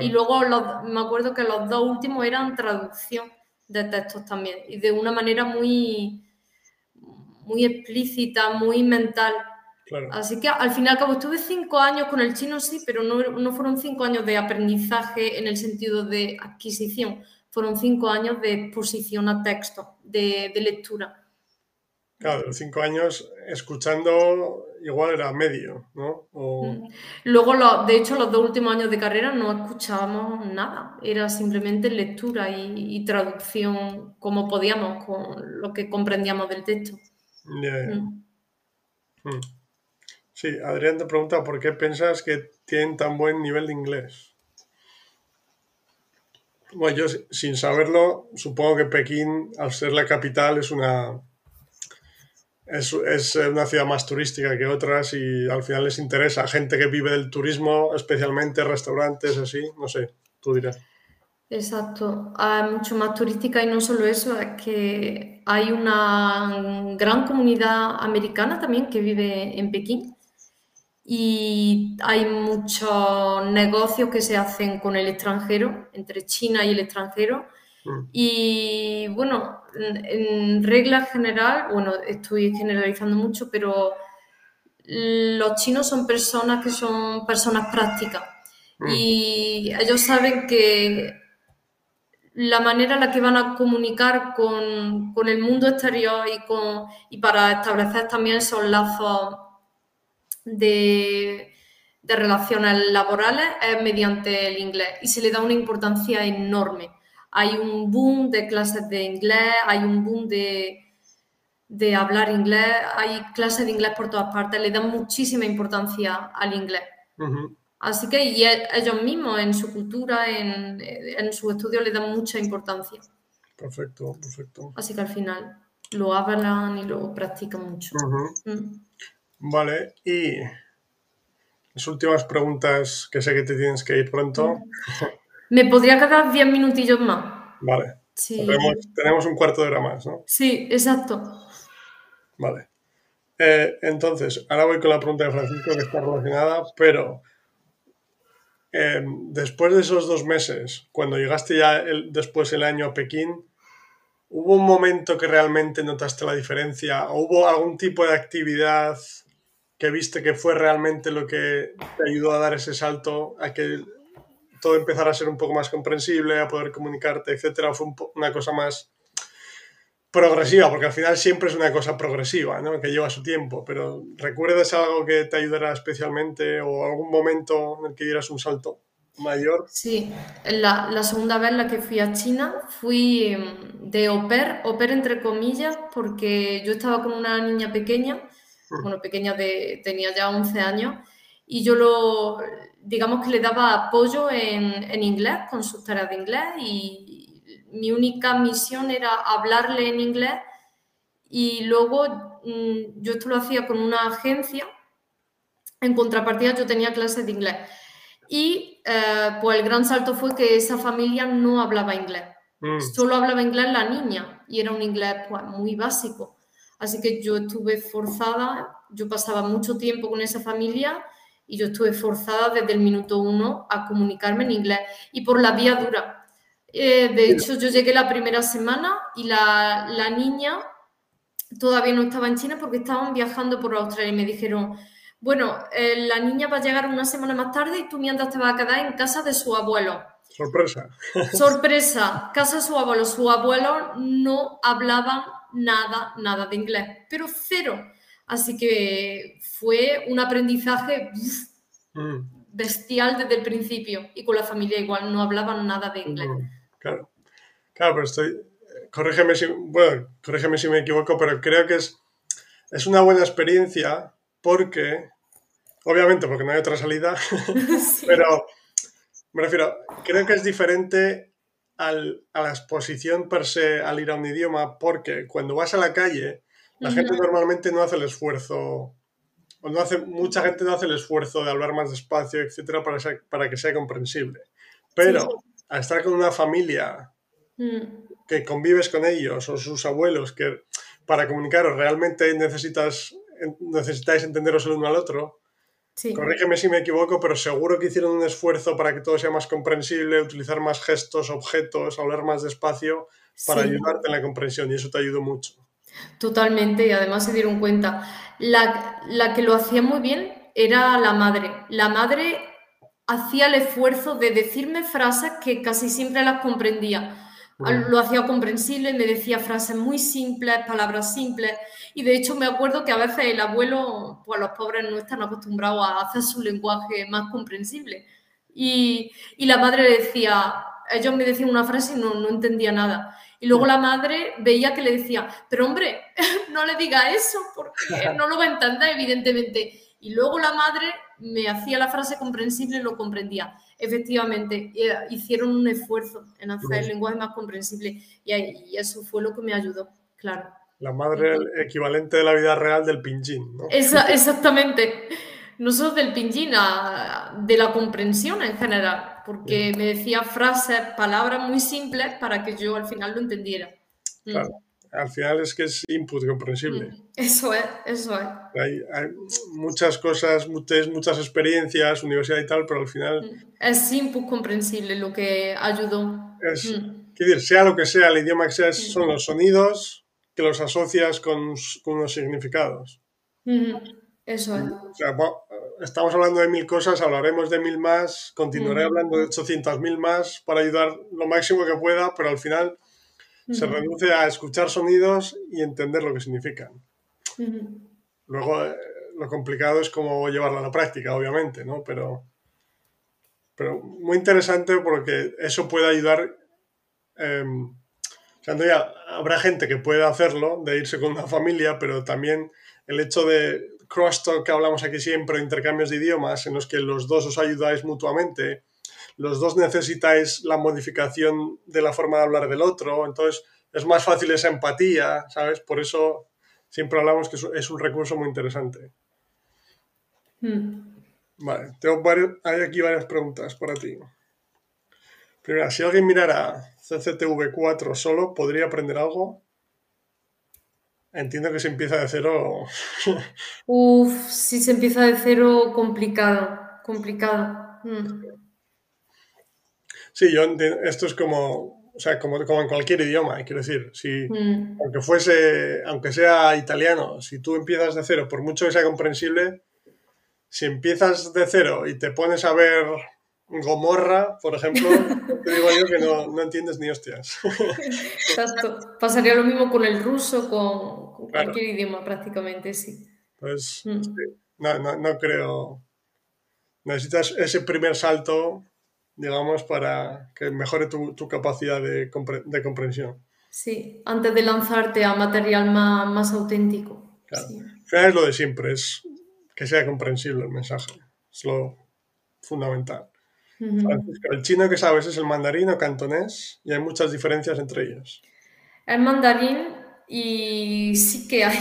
Y luego me acuerdo que los dos últimos eran traducción de textos también, y de una manera muy, muy explícita, muy mental. Así que al fin y al cabo estuve cinco años con el chino, sí, pero no, no, fueron cinco años de aprendizaje en el sentido de adquisición, fueron cinco años de exposición a texto, de, de lectura. Claro, cinco años escuchando igual era medio, ¿no? Mm. Luego, lo, de hecho, los dos últimos años de carrera no escuchábamos nada, era simplemente lectura y, traducción como podíamos con lo que comprendíamos del texto. Mm. Mm. Sí, Adrián te pregunta por qué piensas que tienen tan buen nivel de inglés. Bueno, yo sin saberlo, supongo que Pekín, al ser la capital, es una es, es, una ciudad más turística que otras y al final les interesa. Gente que vive del turismo, especialmente restaurantes, así, no sé, tú dirás. Exacto, hay mucho más turística y no solo eso, es que hay una gran comunidad americana también que vive en Pekín y hay muchos negocios que se hacen con el extranjero, entre China y el extranjero. Y bueno, en, regla general, bueno, estoy generalizando mucho, pero los chinos son personas que son personas prácticas. Mm. y ellos saben que la manera en la que van a comunicar con, con el mundo exterior y, con, y para establecer también esos lazos de, de relaciones laborales es mediante el inglés. Y se le da una importancia enorme hay un boom de clases de inglés, hay un boom de, de hablar inglés, hay clases de inglés por todas partes, le dan muchísima importancia al inglés. Así que y e, ellos mismos en su cultura, en, en su estudio, le dan mucha importancia. Perfecto, perfecto. Así que al final lo hablan y lo practican mucho. Mm. Vale, y las últimas preguntas que sé que te tienes que ir pronto. Me podría quedar 10 minutillos más. Vale. Tenemos, un cuarto de hora más, ¿no? Sí, exacto. Vale. Eh, entonces, ahora voy con la pregunta de Francisco que está relacionada, pero em, después de esos dos meses, cuando llegaste ya después el año a Pekín, ¿hubo un momento que realmente notaste la diferencia? ¿O hubo algún tipo de actividad que viste que fue realmente lo que te ayudó a dar ese salto a que todo empezar a ser un poco más comprensible, a poder comunicarte, etcétera, fue una cosa más progresiva, porque al final siempre es una cosa progresiva, ¿no? que lleva su tiempo, pero ¿recuerdas algo que te ayudará especialmente o algún momento en el que dieras un salto mayor? Sí, la, la segunda vez la que fui a China fui em, de au pair, au pair entre comillas, porque yo estaba con una niña pequeña, mm. bueno, pequeña de, tenía ya 11 años, y yo lo, digamos que le daba apoyo en, en inglés, con sus tareas de inglés y mi única misión era hablarle en inglés y luego mm, yo esto lo hacía con una agencia, en contrapartida yo tenía clases de inglés. Y eh, pues el gran salto fue que esa familia no hablaba inglés, mm. solo hablaba inglés la niña y era un inglés pues, muy básico. Así que yo estuve forzada, yo pasaba mucho tiempo con esa familia y yo estuve forzada desde el minuto uno a comunicarme en inglés y por la vía dura. Eh, de hecho, yo llegué la primera semana y la, la niña todavía no estaba en China porque estaban viajando por Australia y me dijeron, bueno, eh, la niña va a llegar una semana más tarde y tú mientras te vas a quedar en casa de su abuelo. Sorpresa. Sorpresa, casa de su abuelo. Su abuelo no hablaba nada, nada de inglés, pero cero. Así que fue un aprendizaje mm. bestial desde el principio y con la familia igual no hablaban nada de inglés. Mm, claro, claro, pero estoy, corrígeme si, bueno, corrígeme si me equivoco, pero creo que es, es una buena experiencia porque, obviamente, porque no hay otra salida, pero me refiero, creo que es diferente al, a la exposición per se al ir a un idioma porque cuando vas a la calle, la gente normalmente no hace el esfuerzo, o no hace, mucha gente no hace el esfuerzo de hablar más despacio, etcétera, para, para que sea comprensible. Pero al estar con una familia mm que convives con ellos o sus abuelos, que para comunicaros realmente necesitas, necesitáis entenderos el uno al otro. Corrígeme si me equivoco, pero seguro que hicieron un esfuerzo para que todo sea más comprensible, utilizar más gestos, objetos, hablar más despacio para ayudarte en la comprensión y eso te ayudó mucho. Totalmente, y además se dieron cuenta. La, la que lo hacía muy bien era la madre. La madre hacía el esfuerzo de decirme frases que casi siempre las comprendía lo hacía comprensible, me decía frases muy simples, palabras simples. Y de hecho me acuerdo que a veces el abuelo, pues los pobres no están acostumbrados a hacer su lenguaje más comprensible. Y, y la madre decía, ellos me decían una frase y no, no entendía nada. Y luego la madre veía que le decía, pero hombre, no le diga eso porque no lo va a entender, evidentemente. Y luego la madre me hacía la frase comprensible y lo comprendía efectivamente eh, hicieron un esfuerzo en hacer el lenguaje más comprensible y, eso fue lo que me ayudó, claro. La madre el equivalente de la vida real del pinyin, ¿no? exactamente. No solo del pinyin, de la comprensión en general, porque me decía frases, palabras muy simples para que yo al final lo entendiera. Mm. Claro al final es que es input comprensible. Mm, eso es, eso es. Hay, muchas cosas, muchas, muchas experiencias, universidad y tal, pero al final... Mm, es input comprensible lo que ayudó. Es, mm. decir, sea lo que sea, el idioma que sea, son los sonidos que los asocias con, con unos significados. Eso es. Estamos hablando de mil cosas, hablaremos de mil más, continuaré hablando de 800 mil más para ayudar lo máximo que pueda, pero al final se reduce a escuchar sonidos y entender lo que significan. Luego, eh, lo complicado es cómo llevarlo a la práctica, obviamente, ¿no? Pero, pero muy interesante porque eso puede ayudar. Eh, ya habrá gente que puede hacerlo, de irse con una familia, pero también el hecho de crosstalk que hablamos aquí siempre, intercambios de idiomas en los que los dos os ayudáis mutuamente, los dos necesitáis la modificación de la forma de hablar del otro, entonces es más fácil esa empatía, ¿sabes? Por eso siempre hablamos que es un recurso muy interesante. Hmm. Vale, tengo hay aquí varias preguntas para ti. Primera, si alguien mirara CCTV4 solo, ¿podría aprender algo? Entiendo que se empieza de cero. Uf, si se empieza de cero, complicado, complicado. Hmm. Sí, yo esto es como, o sea, como, como en cualquier idioma, quiero decir, si, mm. aunque fuese, aunque sea italiano, si tú empiezas de cero, por mucho que sea comprensible, si empiezas de cero y te pones a ver Gomorra, por ejemplo, te digo yo que no, no entiendes ni hostias. Exacto. Pasaría lo mismo con el ruso, con, cualquier idioma prácticamente, sí. Pues mm. no, no, no creo. Necesitas ese primer salto digamos, para que mejore tu, capacidad de, comprensión. Sí, antes de lanzarte a material más, auténtico. Claro. es lo de siempre, es que sea comprensible el mensaje. Es lo fundamental. el chino que sabes es el mandarín o cantonés y hay muchas diferencias entre ellos. El mandarín y sí que hay,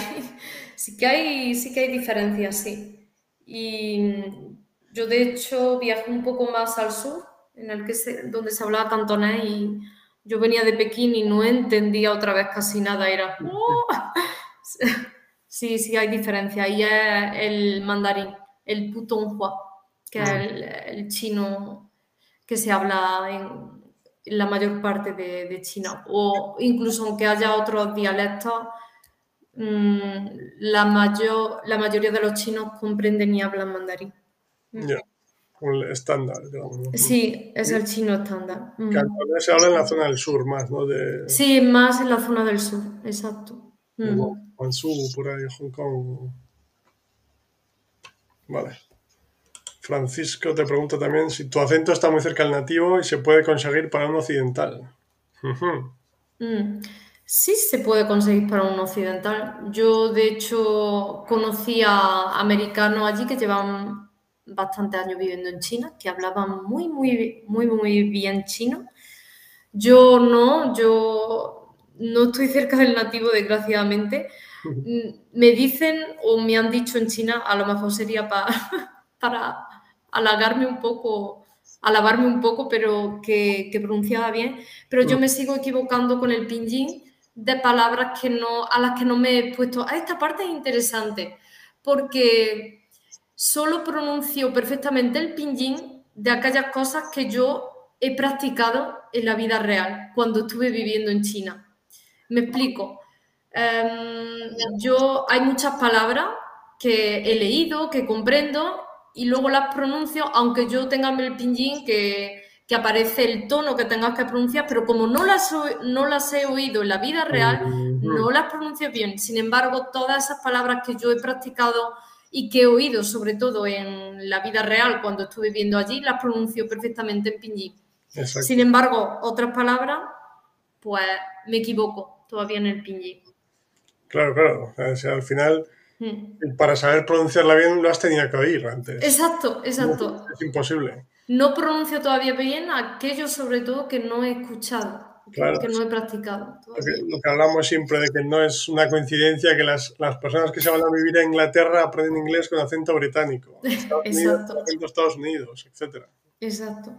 sí que hay, sí que hay diferencias, sí. Y yo de hecho viajé un poco más al sur en el que se, donde se hablaba cantonés y yo venía de Pekín y no entendía otra vez casi nada, era... ¡oh! Sí, sí, hay diferencia. Y es el mandarín, el putonghua, que es el, chino que se habla en, la mayor parte de, China. O incluso aunque haya otros dialectos, mm, la, mayor, la mayoría de los chinos comprenden y hablan mandarín. Mm. Ya, el estándar, digamos. Sí, es el chino estándar. Mm. se habla en la zona del sur más, ¿no? De... Sí, más en la zona del sur, exacto. Guangzhou, por ahí, Hong Kong. Vale. Francisco te pregunta también si tu acento está muy cerca del nativo y se puede conseguir para un occidental. Mm. Sí se puede conseguir para un occidental. Yo, de hecho, conocí a americanos allí que llevan bastantes años viviendo en China, que hablaban muy, muy, muy, muy bien chino. Yo no, yo no estoy cerca del nativo, desgraciadamente. Me dicen o me han dicho en China, a lo mejor sería para halagarme un poco, alabarme un poco, pero que, que, pronunciaba bien. Pero yo me sigo equivocando con el pinyin de palabras que no, a las que no me he puesto. Ah, esta parte es interesante, porque solo pronuncio perfectamente el pinyin de aquellas cosas que yo he practicado en la vida real, cuando estuve viviendo en China. Me explico. Em, yo hay muchas palabras que he leído, que comprendo y luego las pronuncio, aunque yo tenga el pinyin que, que aparece el tono que tengas que pronunciar, pero como no las, no las he oído en la vida real, no las pronuncio bien. Sin embargo, todas esas palabras que yo he practicado y que he oído, sobre todo en la vida real, cuando estuve viviendo allí, las pronuncio perfectamente en pinyin. Sin embargo, otras palabras, pues me equivoco todavía en el pinyin. Claro, claro. O sea, al final. Para saber pronunciarla bien lo has tenido que oír antes. Exacto, exacto. es imposible. No pronuncio todavía bien aquello sobre todo que no he escuchado. que no he practicado. Lo que, hablamos siempre de que no es una coincidencia que las, las, personas que se van a vivir a Inglaterra aprenden inglés con acento británico. Estados Unidos, acento Estados Unidos, etc. Exacto.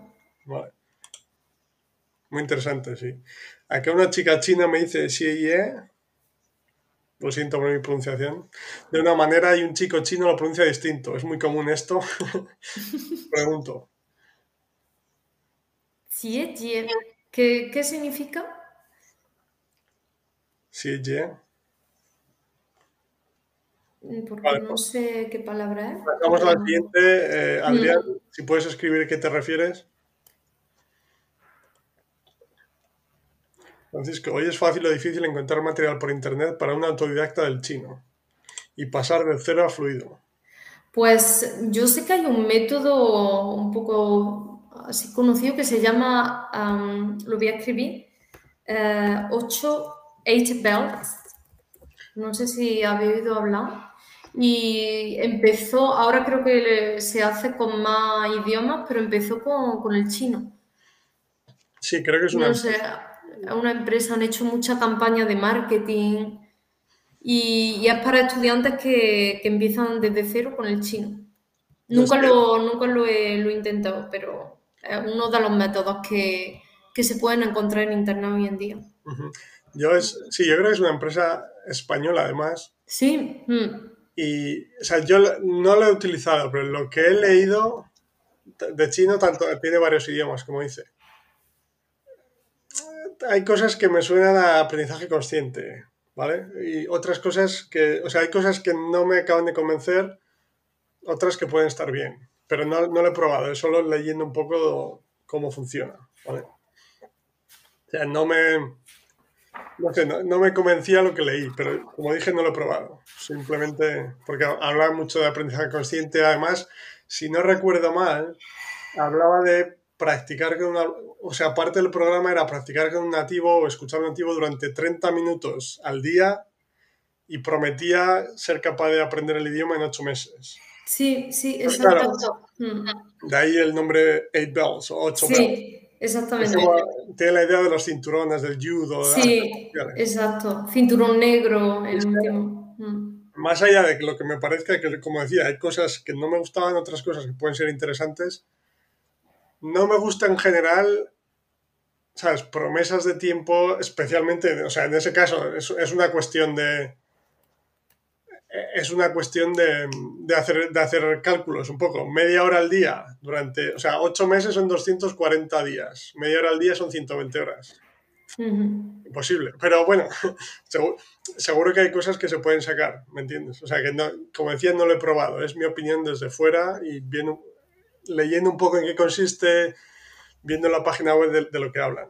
Vale. Muy interesante, sí. Aquí una chica china me dice, sí, lo siento por mi pronunciación, de una manera y un chico chino lo pronuncia distinto. Es muy común esto. Pregunto. ¿Qué, ¿Qué significa? Xie. Porque no pues sé qué palabra es. Pasamos a la siguiente. Eh, Adrián, mm. si puedes escribir qué te refieres. Francisco, hoy es fácil o difícil encontrar material por internet para un autodidacta del chino y pasar de cero a fluido. Pues yo sé que hay un método un poco así conocido que se llama, lo voy a escribir, 8 eh, belts. No sé si habéis oído hablar. Y empezó, ahora creo que se hace con más idiomas, pero empezó con, el chino. Sí, creo que es una... No sé, una empresa, han hecho mucha campaña de marketing y, es para estudiantes que, empiezan desde cero con el chino. Nunca, lo, nunca lo, he, intentado, pero es uno de los métodos que, se pueden encontrar en Internet hoy en día. Yo es, sí, yo creo que es una empresa española además. Sí. Mm. Y, o sea, yo no lo he utilizado, pero lo que he leído de chino tanto tiene varios idiomas, como dice hay cosas que me suenan a aprendizaje consciente, ¿vale? Y otras cosas que, o sea, hay cosas que no me acaban de convencer, otras que pueden estar bien, pero no, no lo he probado, es solo leyendo un poco cómo funciona, ¿vale? O sea, no me, no, sé, no, me convencía lo que leí, pero como dije, no lo he probado. Simplemente porque hablaba mucho de aprendizaje consciente. Además, si no recuerdo mal, hablaba de practicar con una, o sea, parte del programa era practicar con un nativo o escuchar a un nativo durante 30 minutos al día y prometía ser capaz de aprender el idioma en 8 meses. Sí, sí, exacto. Mm. de ahí el nombre 8 bells o 8 bells. Sí, exactamente. tiene la idea de los cinturones, del judo. Sí, exacto. Cinturón negro, el último. Mm. Más allá de lo que me parezca que, como decía, hay cosas que no me gustaban, otras cosas que pueden ser interesantes no me gusta en general, ¿sabes? Promesas de tiempo, especialmente, o sea, en ese caso es, una cuestión de... es una cuestión de, hacer, de hacer cálculos un poco. Media hora al día durante, o sea, ocho meses son 240 días. Media hora al día son 120 horas. Imposible. Pero bueno, seguro, que hay cosas que se pueden sacar, ¿me entiendes? O sea, que no, como decía, no lo he probado. Es mi opinión desde fuera y viendo, leyendo un poco en qué consiste, viendo la página web de, lo que hablan.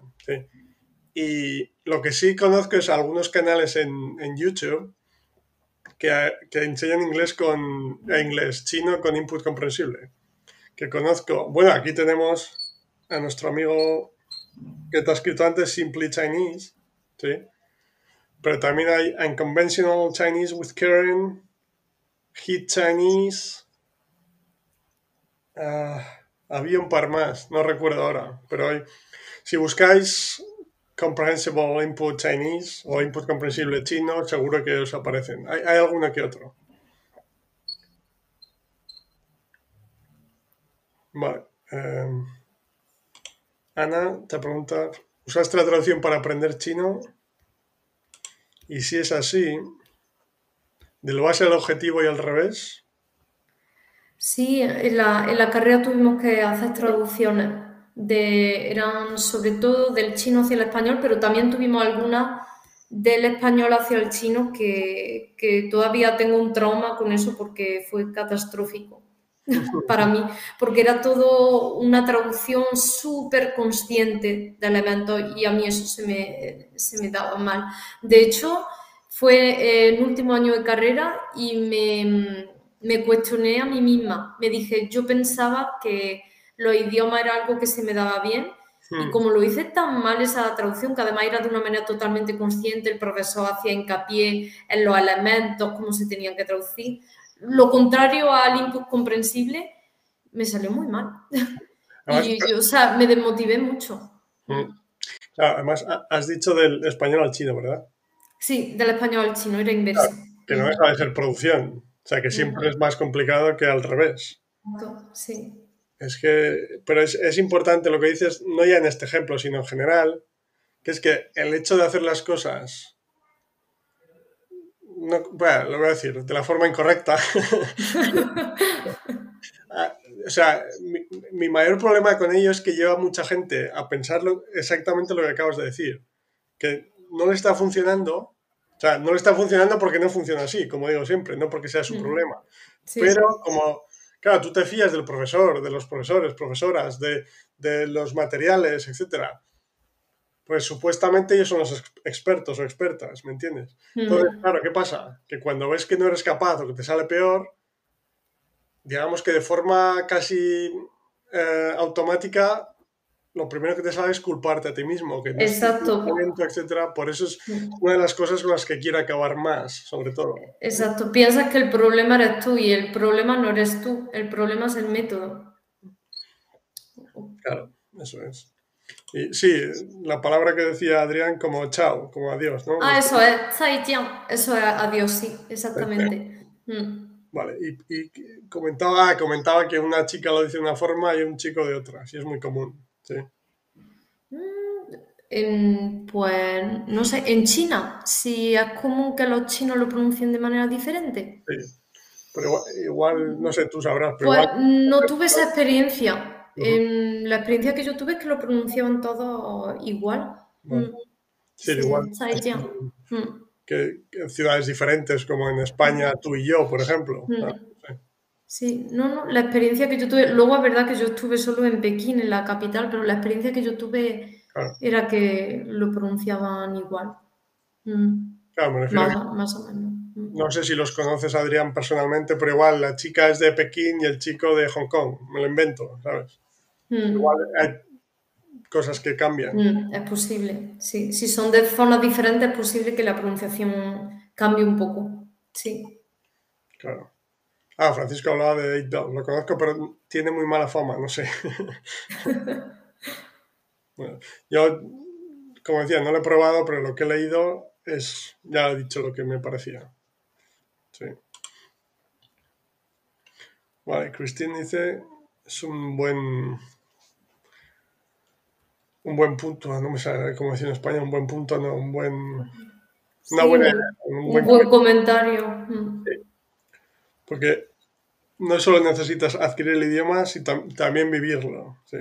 Y lo que sí conozco es algunos canales en, YouTube que, que, enseñan inglés con inglés chino con input comprensible. Que conozco. Bueno, aquí tenemos a nuestro amigo que te ha escrito antes, Simply Chinese, ¿sí? Pero también hay Unconventional Chinese with Karen, Hit Chinese. Ah, había un par más, no recuerdo ahora, pero hay, si buscáis Comprehensible Input Chinese o Input Comprensible Chino, seguro que os aparecen. Hay, hay alguno que otro. Vale. Em, Ana te pregunta, ¿usaste la traducción para aprender chino? Y si es así, ¿de lo base al objetivo y al revés? Sí, en la, en la carrera tuvimos que hacer traducciones. De, eran sobre todo del chino hacia el español, pero también tuvimos algunas del español hacia el chino que, que todavía tengo un trauma con eso porque fue catastrófico. para mí, porque era todo una traducción súper consciente del evento y a mí eso se me, se me daba mal. De hecho, fue el último año de carrera y me, me cuestioné a mí misma. Me dije, yo pensaba que los idiomas era algo que se me daba bien y hmm. como lo hice tan mal esa traducción, que además era de una manera totalmente consciente, el profesor hacía hincapié en los elementos, cómo se tenían que traducir, lo contrario al input comprensible, me salió muy mal. y yo, o sea, me desmotivé mucho. Mm. además, has dicho del español al chino, ¿verdad? Sí, del español al chino, era inverso. que no deja de ser producción. O sea, que siempre es más complicado que al revés. Sí. Es que, pero es, es, importante lo que dices, no ya en este ejemplo, sino en general, que es que el hecho de hacer las cosas bueno, lo voy a decir de la forma incorrecta. Ah, o sea, mi, mayor problema con ello es que lleva mucha gente a pensar exactamente lo que acabas de decir. Que no le está funcionando. O sea, no le está funcionando porque no funciona así, como digo siempre, no porque sea su mm. problema. Pero como, claro, tú te fías del profesor, de los profesores, profesoras, de, de los materiales, etcétera pues supuestamente ellos son los expertos o expertas, ¿me entiendes? Entonces, claro, ¿qué pasa? Que cuando ves que no eres capaz o que te sale peor, digamos que de forma casi eh, automática, lo primero que te sale es culparte a ti mismo, que Exacto. etcétera. Por eso es una de las cosas con las que quiero acabar más, sobre todo. Exacto. Piensas que el problema eres tú y el problema no eres tú, el problema es el método. Claro, eso es sí, la palabra que decía Adrián como chao, como adiós, ¿no? Ah, eso es, eso es adiós, sí, exactamente. Mm. Vale, y, comentaba, comentaba que una chica lo dice de una forma y un chico de otra, sí es muy común, sí. Mm, pues no sé, en China, si es común que los chinos lo pronuncien de manera diferente. Sí, pero igual, no sé, tú sabrás. Pero pues no tuve esa experiencia la experiencia que yo tuve es que lo pronunciaban todo igual. Mm. Sí, igual. Mm. Que, en ciudades diferentes, como en España, tú y yo, por ejemplo. Mm. Sí, no, no, la experiencia que yo tuve, luego es verdad que yo estuve solo en Pekín, en la capital, pero la experiencia que yo tuve era que lo pronunciaban igual. Claro, me refiero más, o menos. No sé si los conoces, Adrián, personalmente, pero igual la chica es de Pekín y el chico de Hong Kong. Me lo invento, ¿sabes? Mm. Igual hay cosas que cambian. Mm, es posible, sí. Si son de zonas diferentes, es posible que la pronunciación cambie un poco. Sí. Claro. Ah, Francisco hablaba de 8 Lo conozco, pero tiene muy mala fama, no sé. yo, como decía, no lo he probado, pero lo que he leído es, ya he dicho lo que me parecía. Sí. Vale, Christine dice, es un buen un buen punto, no me sale cómo decir en España, un buen punto, no, un buen... Una buena, un, buen, comentario. Mm. Porque no solo necesitas adquirir el idioma, sino también vivirlo. Sí.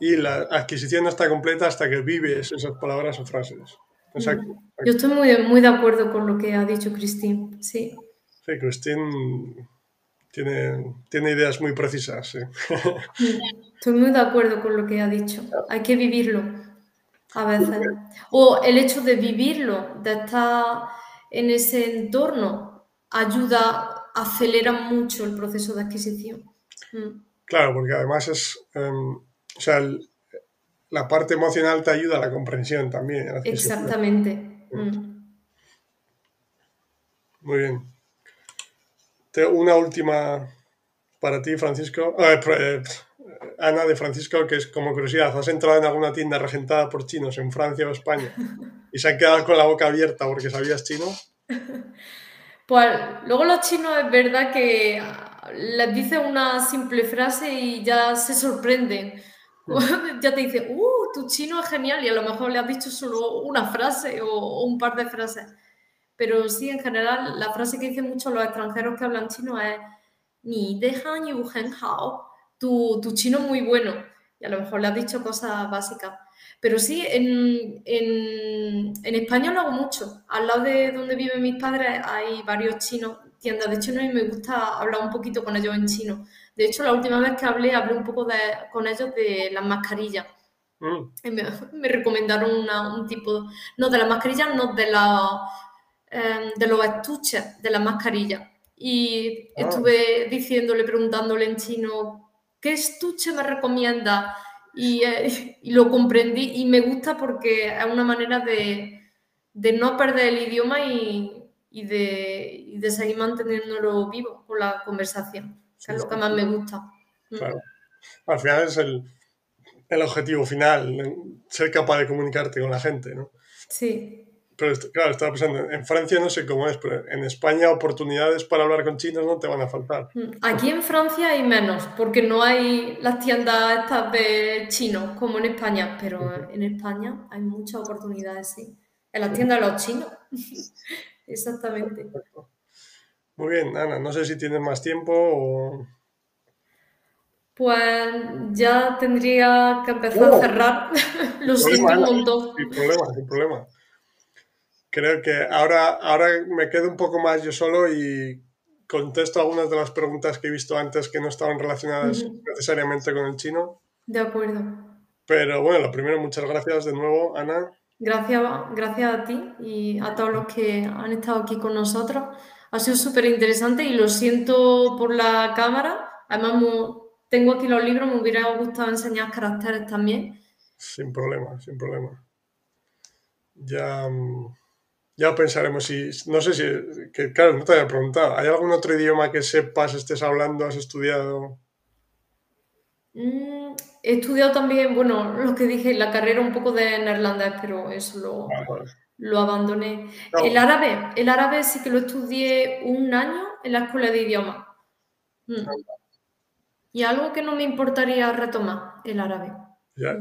Y la adquisición no está completa hasta que vives esas palabras o frases. Exacto. Yo estoy muy, muy de acuerdo con lo que ha dicho Christine, sí. Sí, Christine tiene, tiene ideas muy precisas, sí. Estoy muy de acuerdo con lo que ha dicho. Hay que vivirlo a veces. O el hecho de vivirlo, de estar en ese entorno, ayuda, acelera mucho el proceso de adquisición. Mm. Claro, porque además es, em, o sea, la parte emocional te ayuda a la comprensión también. Exactamente. Mm. Muy bien. una última para ti, Francisco. Eh, eh, Ana de Francisco, que es como curiosidad, ¿has entrado en alguna tienda regentada por chinos en Francia o España y se han quedado con la boca abierta porque sabías chino? Pues luego los chinos es verdad que les dices una simple frase y ya se sorprenden. ya te dicen, ¡uh! Tu chino es genial y a lo mejor le has dicho solo una frase o, un par de frases. Pero sí, en general, la frase que dicen muchos los extranjeros que hablan chino es Ni dejan yu hao. Tu, tu chino es muy bueno. Y a lo mejor le has dicho cosas básicas. Pero sí, en, en, en, España lo hago mucho. Al lado de donde viven mis padres hay varios chinos, tiendas de chino, y me gusta hablar un poquito con ellos en chino. De hecho, la última vez que hablé, hablé un poco de, con ellos de las mascarillas. Mm. Me, recomendaron un tipo, no de las mascarillas, no de, la, em, de los estuches de las mascarillas. Y ah. estuve diciéndole, preguntándole en chino, ¿qué estuche me recomienda? Y, eh, y, lo comprendí y me gusta porque es una manera de, de no perder el idioma y, y, de, y de seguir manteniéndolo vivo con la conversación es lo que más me gusta. Mm. Claro. Al final es el, el, objetivo final, ser capaz de comunicarte con la gente, ¿no? Sí. Pero claro, estaba pensando, en Francia no sé cómo es, pero en España oportunidades para hablar con chinos no te van a faltar. Mm. Aquí en Francia hay menos, porque no hay las tiendas estas de chinos como en España, pero en España hay muchas oportunidades, sí. En las tiendas de los chinos. Exactamente. Muy bien, Ana, no sé si tienes más tiempo o... Pues ya tendría que empezar a ¡Oh! cerrar. Lo siento un montón. Sin problema, sin problema. Creo que ahora, ahora me quedo un poco más yo solo y contesto algunas de las preguntas que he visto antes que no estaban relacionadas necesariamente con el chino. De acuerdo. Pero bueno, lo primero, muchas gracias de nuevo, Ana. Gracias, gracias a ti y a todos los que han estado aquí con nosotros ha sido súper interesante y lo siento por la cámara. Además, tengo aquí los libros, me hubiera gustado enseñar caracteres también. Sin problema, sin problema. Ya, ya pensaremos si, no sé si, que claro, no te había preguntado, ¿hay algún otro idioma que sepas, estés hablando, has estudiado? Mm, he estudiado también, bueno, lo que dije, la carrera un poco de neerlandés, pero eso lo, lo abandoné. El árabe, el árabe sí que lo estudié un año en la escuela de idiomas. Mm. Y algo que no me importaría retomar, el árabe. Ya,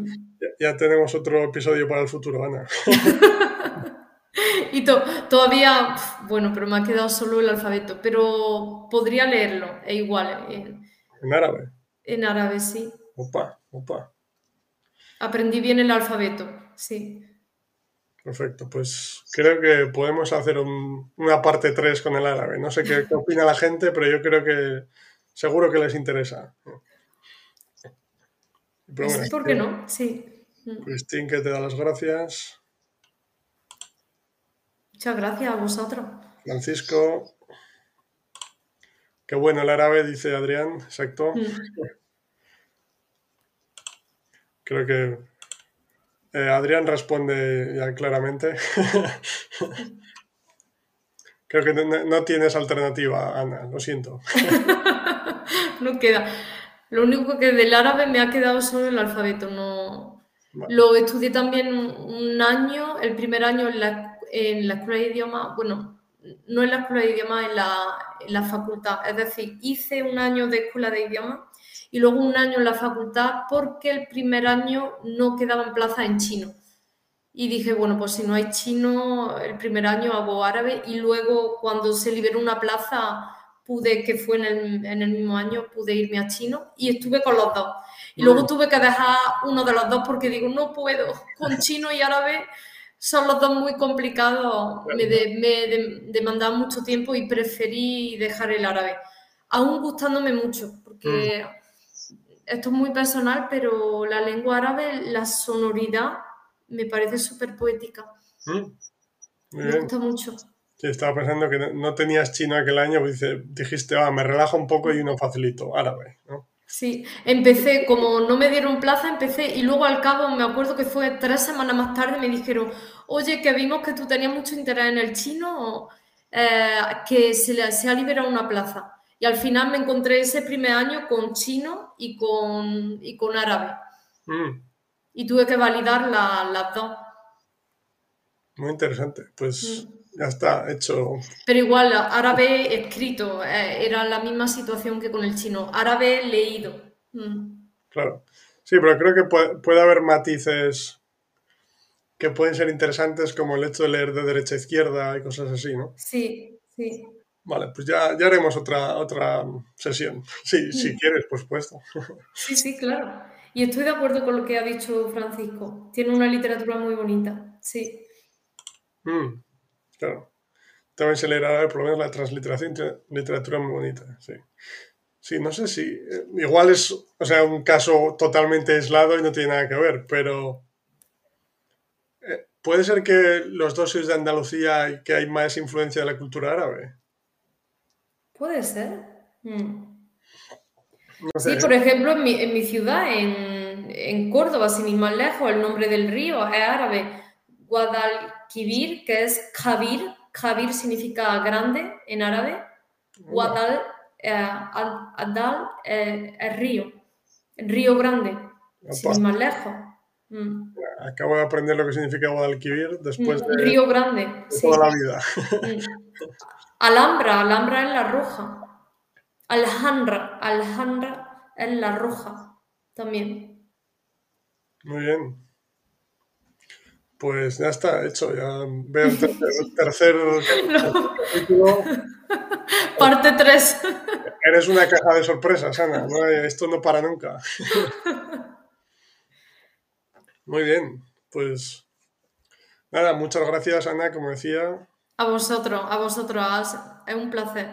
ya, tenemos otro episodio para el futuro, Ana. y todavía, bueno, pero me ha quedado solo el alfabeto, pero podría leerlo, es igual. ¿En árabe? En árabe, sí. Opa, opa. Aprendí bien el alfabeto, sí. Perfecto, pues creo que podemos hacer una parte 3 con el árabe. No sé qué, opina la gente, pero yo creo que seguro que les interesa. ¿Por qué no? Sí. Cristín, que te da las gracias. Muchas gracias a vosotros. Francisco. Qué bueno el árabe, dice Adrián. Exacto. Mm. Creo que eh, Adrián responde ya claramente. Creo que no, tienes alternativa, Ana, lo siento. no queda. Lo único que del árabe me ha quedado solo el alfabeto. No... Lo estudié también un año, el primer año en la, en la escuela de idioma, bueno, no en la escuela de idioma, en la, en la facultad. Es decir, hice un año de escuela de idioma y luego un año en la facultad porque el primer año no quedaban plazas en chino. y dije, bueno, pues si no hay chino, el primer año hago árabe y luego cuando se liberó una plaza pude, que fue en el, en el, mismo año, pude irme a chino y estuve con los dos. Y luego tuve que dejar uno de los dos porque digo, no puedo, con chino y árabe son los dos muy complicados, me, me demandaban mucho tiempo y preferí dejar el árabe, aún gustándome mucho, porque mm. esto es muy personal, pero la lengua árabe, la sonoridad me parece súper poética. Mm. Me gusta mucho. Sí, estaba pensando que no tenías chino aquel año, pues dijiste, ah, me relajo un poco y uno facilito, árabe, ¿no? Sí, empecé, como no me dieron plaza, empecé y luego al cabo me acuerdo que fue tres semanas más tarde me dijeron, oye, que vimos que tú tenías mucho interés en el chino, eh, que se, se ha liberado una plaza. Y al final me encontré ese primer año con chino y con, y con árabe. Mm. Y tuve que validar las dos. Muy interesante. Pues mm ya está, hecho. Pero igual, árabe escrito, eh, era la misma situación que con el chino. Árabe leído. Mm. Claro. Sí, pero creo que puede, haber matices que pueden ser interesantes, como el hecho de leer de derecha a izquierda y cosas así, ¿no? Sí, sí. Vale, pues ya, ya haremos otra, otra sesión. Sí, si quieres, por supuesto. Sí, sí, claro. Y estoy de acuerdo con lo que ha dicho Francisco. Tiene una literatura muy bonita, sí. Mm. Claro. También se leerá por lo menos la transliteración, literatura muy bonita, sí. Sí, no sé si. Eh, igual es, o sea, un caso totalmente aislado y no tiene nada que ver, pero. Eh, ¿Puede ser que los dos sois de Andalucía y que hay más influencia de la cultura árabe? Puede ser. Hmm. Sí, por ejemplo, en mi, en mi ciudad, en, en, Córdoba, sin ir más lejos, el nombre del río es árabe. Guadalquivir, que es Kabir. Kabir significa grande en árabe. Guadal, eh, Adal, eh, el río. El río grande, sin más lejos. Mm. Acabo de aprender lo que significa Guadalquivir después mm, de, río grande, toda la vida. Mm. Alhambra, Alhambra es la roja. Alhambra, Alhambra es la roja también. Muy bien. Pues ya está hecho, ya veo el tercer, capítulo. Parte 3. Eres una caja de sorpresas, Ana. esto no para nunca. Muy bien, pues nada, muchas gracias, Ana, como decía. A vosotros, a vosotros, es un placer.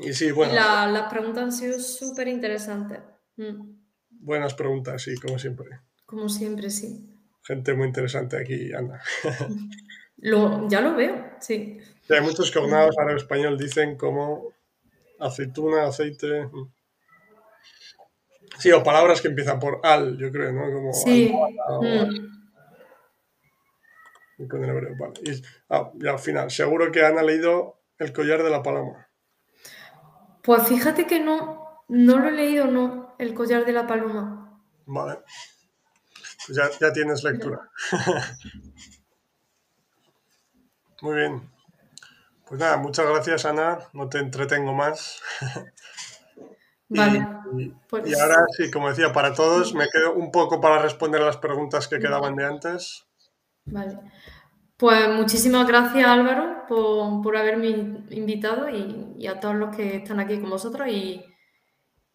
Y sí, bueno. las preguntas han sido súper interesantes. Mm. Buenas preguntas, sí, como siempre. Como siempre, sí gente muy interesante aquí, Ana. Lo, ya lo veo, sí. hay muchos cognados ahora en español dicen como aceituna, aceite. Mm. Sí, o palabras que empiezan por al, yo creo, ¿no? Como sí. Mm. Y con el hebreo, vale. Y, ah, al final, seguro que Ana ha leído El collar de la paloma. Pues fíjate que no, no lo he leído, no, El collar de la paloma. Vale ya, ya tienes lectura. Muy bien. Pues nada, muchas gracias Ana, no te entretengo más. Vale. Pues y, ahora sí, como decía, para todos, me quedo un poco para responder a las preguntas que quedaban de antes. Vale. Pues muchísimas gracias Álvaro por, haberme invitado y, a todos los que están aquí con vosotros. Y,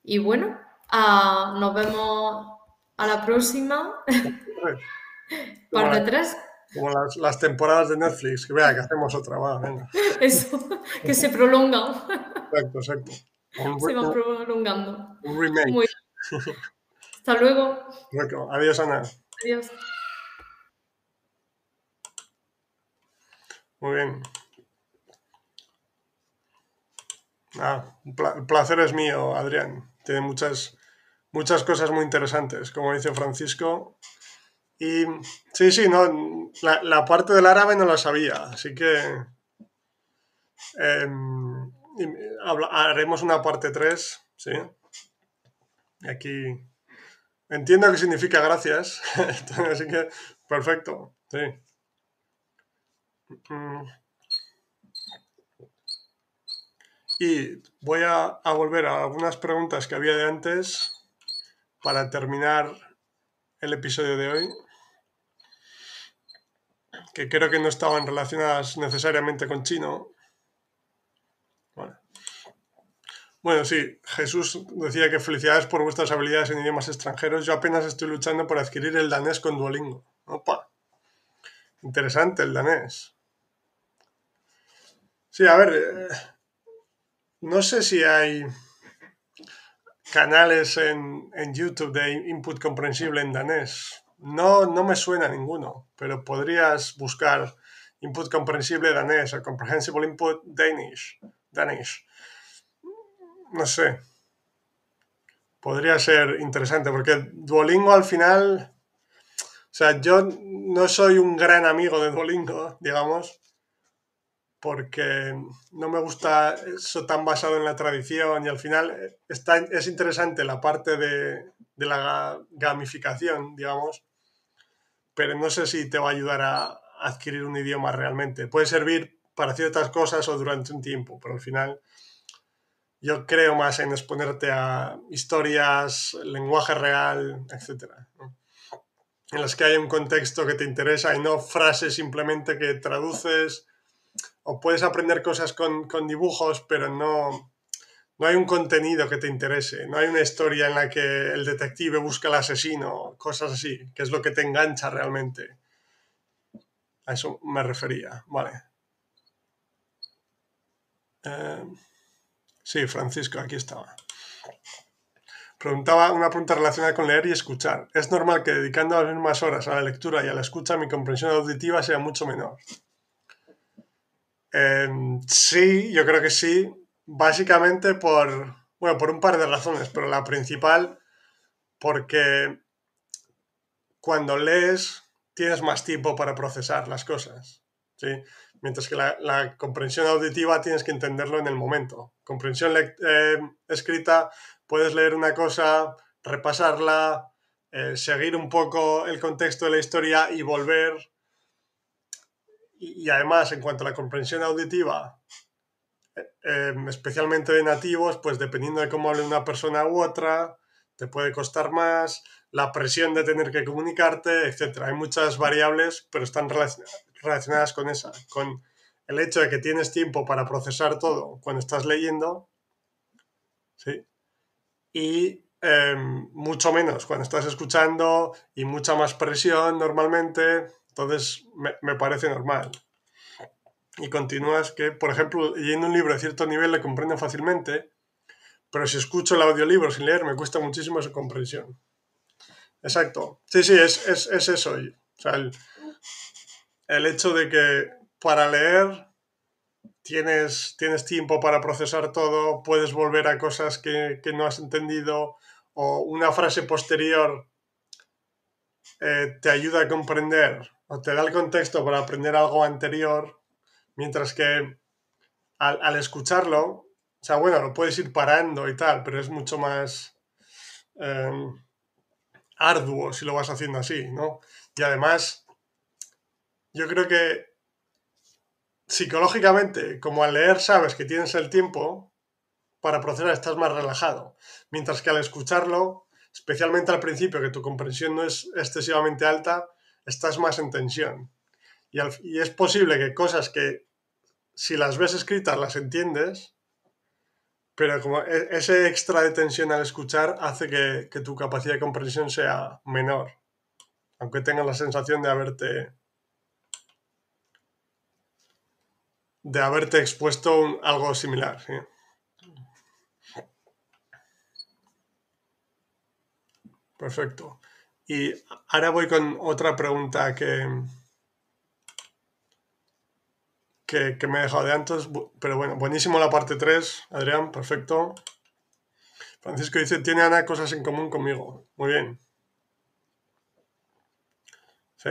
y bueno, ah, nos vemos a la próxima. Parte 3. Como las, temporadas de Netflix, que vea que hacemos otra, va, venga. Eso, que se prolongan. Exacto, exacto. se va prolongando. Un remake. Hasta luego. Adiós, Ana. Adiós. Muy bien. Ah, el placer es mío, Adrián. Tiene muchas muchas cosas muy interesantes, como dice Francisco. Y sí, sí, no, la, parte del árabe no la sabía, así que em, haremos una parte 3, ¿sí? Aquí entiendo qué significa gracias, así que perfecto, sí. Mm. Y voy a, a volver a algunas preguntas que había de antes para terminar el episodio de hoy. que creo que no estaban relacionadas necesariamente con chino. Bueno. sí, Jesús decía que felicidades por vuestras habilidades en idiomas extranjeros. Yo apenas estoy luchando por adquirir el danés con Duolingo. Opa. Interesante el danés. Sí, a ver, eh, no sé si hay canales en, en, YouTube de input comprensible en danés. No, no me suena ninguno, pero podrías buscar input comprensible danés o comprehensible input Danish. Danish. No sé. Podría ser interesante porque Duolingo al final... O sea, yo no soy un gran amigo de Duolingo, digamos, porque no me gusta eso tan basado en la tradición y al final está, es interesante la parte de, la gamificación, digamos, pero no sé si te va a ayudar a adquirir un idioma realmente. Puede servir para ciertas cosas o durante un tiempo, pero al final yo creo más en exponerte a historias, lenguaje real, etc. En las que hay un contexto que te interesa y no frases simplemente que traduces o puedes aprender cosas con, dibujos, pero no, no hay un contenido que te interese, no hay una historia en la que el detective busca al asesino, cosas así, que es lo que te engancha realmente. A eso me refería, vale. Eh, sí, Francisco, aquí estaba. Preguntaba una pregunta relacionada con leer y escuchar. ¿Es normal que dedicando las mismas horas a la lectura y a la escucha mi comprensión auditiva sea mucho menor? Em, sí, yo creo que sí. Básicamente por, bueno, por un par de razones, pero la principal porque cuando lees tienes más tiempo para procesar las cosas. ¿sí? Mientras que la, comprensión auditiva tienes que entenderlo en el momento. Comprensión eh, escrita, puedes leer una cosa, repasarla, eh, seguir un poco el contexto de la historia y volver y, además, en cuanto a la comprensión auditiva, em, especialmente de nativos, pues dependiendo de cómo hable una persona u otra, te puede costar más, la presión de tener que comunicarte, etc. Hay muchas variables, pero están relacionadas con esa, con el hecho de que tienes tiempo para procesar todo cuando estás leyendo, ¿sí? Y em, mucho menos cuando estás escuchando y mucha más presión normalmente entonces, me, parece normal. Y continúas que, por ejemplo, leyendo un libro a cierto nivel le comprenden fácilmente, pero si escucho el audiolibro sin leer me cuesta muchísimo su comprensión. Exacto. Sí, sí, es, eso. O sea, el, hecho de que para leer tienes, tienes tiempo para procesar todo, puedes volver a cosas que, que no has entendido o una frase posterior eh, te ayuda a comprender o te da el contexto para aprender algo anterior, mientras que al, escucharlo, o sea, bueno, lo puedes ir parando y tal, pero es mucho más em, arduo si lo vas haciendo así, ¿no? Y además, yo creo que psicológicamente, como al leer sabes que tienes el tiempo para procesar, estás más relajado, mientras que al escucharlo especialmente al principio, que tu comprensión no es excesivamente alta, estás más en tensión. Y, es posible que cosas que si las ves escritas las entiendes, pero como e, ese extra de tensión al escuchar hace que, tu capacidad de comprensión sea menor, aunque tengas la sensación de haberte de haberte expuesto algo similar. Perfecto. Y ahora voy con otra pregunta que, que, me he dejado de antes, pero bueno, buenísimo la parte 3, Adrián, perfecto. Francisco dice, tiene Ana cosas en común conmigo. Muy bien. Sí.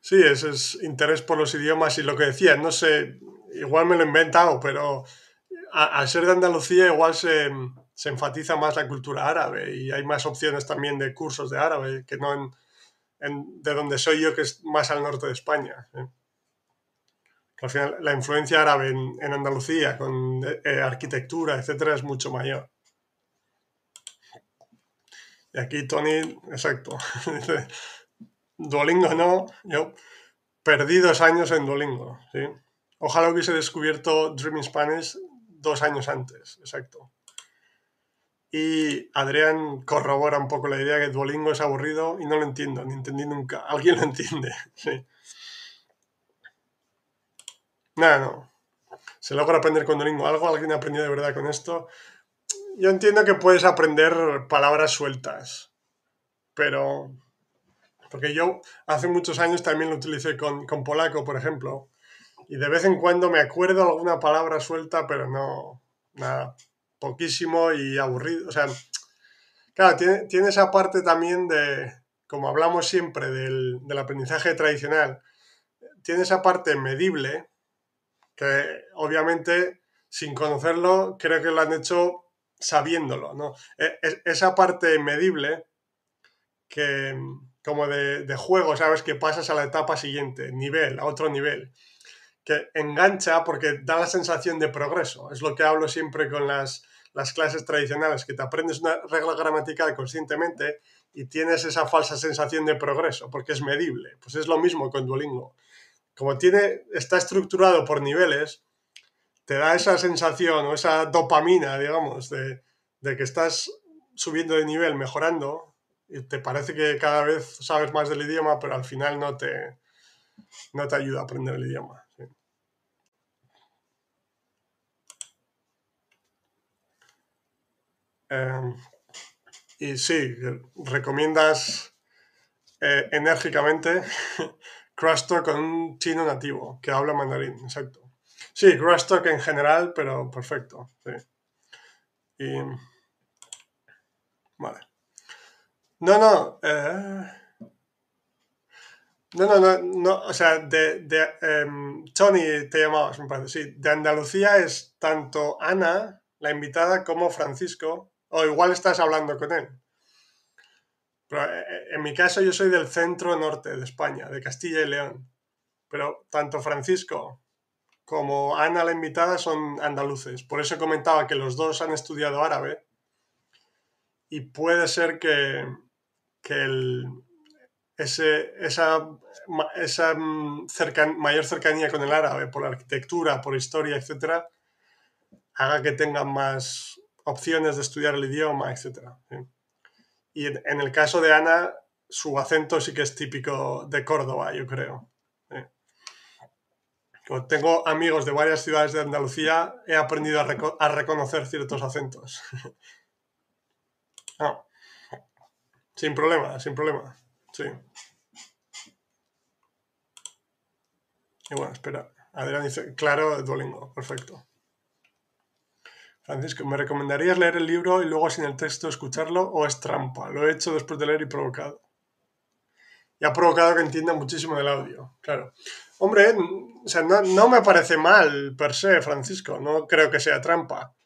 Sí, ese es interés por los idiomas y lo que decía, no sé, igual me lo he inventado, pero al ser de Andalucía igual se se enfatiza más la cultura árabe y hay más opciones también de cursos de árabe que no en, de donde soy yo, que es más al norte de España. al final la influencia árabe en, Andalucía con eh, arquitectura, etcétera, es mucho mayor. Y aquí Tony, exacto, Duolingo no, yo perdí dos años en Duolingo, ¿sí? Ojalá hubiese descubierto Dreaming Spanish dos años antes, exacto. Y Adrián corrobora un poco la idea que Duolingo es aburrido y no lo entiendo, ni entendí nunca. Alguien lo entiende, sí. Nada, no. Se logra aprender con Duolingo algo, alguien ha aprendido de verdad con esto. Yo entiendo que puedes aprender palabras sueltas, pero... Porque yo hace muchos años también lo utilicé con, con polaco, por ejemplo, y de vez en cuando me acuerdo alguna palabra suelta, pero no, nada, poquísimo y aburrido. O sea, claro, tiene, esa parte también de, como hablamos siempre del, del aprendizaje tradicional, tiene esa parte medible que obviamente sin conocerlo creo que lo han hecho sabiéndolo, ¿no? E, esa parte medible que como de, juego, ¿sabes? Que pasas a la etapa siguiente, nivel, a otro nivel, que engancha porque da la sensación de progreso. Es lo que hablo siempre con las, las clases tradicionales, que te aprendes una regla gramatical conscientemente y tienes esa falsa sensación de progreso, porque es medible. Pues es lo mismo con Duolingo como tiene, está estructurado por niveles, te da esa sensación o esa dopamina, digamos, de, que estás subiendo de nivel, mejorando, y te parece que cada vez sabes más del idioma, pero al final no te, no te ayuda a aprender el idioma. Em, y sí, recomiendas eh, enérgicamente Talk con un chino nativo que habla mandarín, exacto. Sí, Talk en general, pero perfecto. Sí. Y. Vale. No, no. Eh, no, no, no, no, o sea, de, de em, Tony te llamabas, me parece, sí. De Andalucía es tanto Ana, la invitada, como Francisco, o igual estás hablando con él. Pero eh, eh, en mi caso yo soy del centro norte de España, de Castilla y León. Pero tanto Francisco como Ana la invitada son andaluces. Por eso comentaba que los dos han estudiado árabe. Y puede ser que, ese, esa, esa mm, mayor cercanía con el árabe por la arquitectura, por historia, etcétera, haga que tengan más opciones de estudiar el idioma, etcétera. Y en, el caso de Ana, su acento sí que es típico de Córdoba, yo creo. Tengo amigos de varias ciudades de Andalucía, he aprendido a, reconocer ciertos acentos. Ah. Sin problema, sin problema. Sí. Y bueno, espera. Adrián dice, claro, Duolingo, perfecto. Francisco, ¿me recomendarías leer el libro y luego sin el texto escucharlo o es trampa? Lo he hecho después de leer y provocado. Y ha provocado que entienda muchísimo del audio, claro. Hombre, o sea, no, me parece mal per se, Francisco, no creo que sea trampa.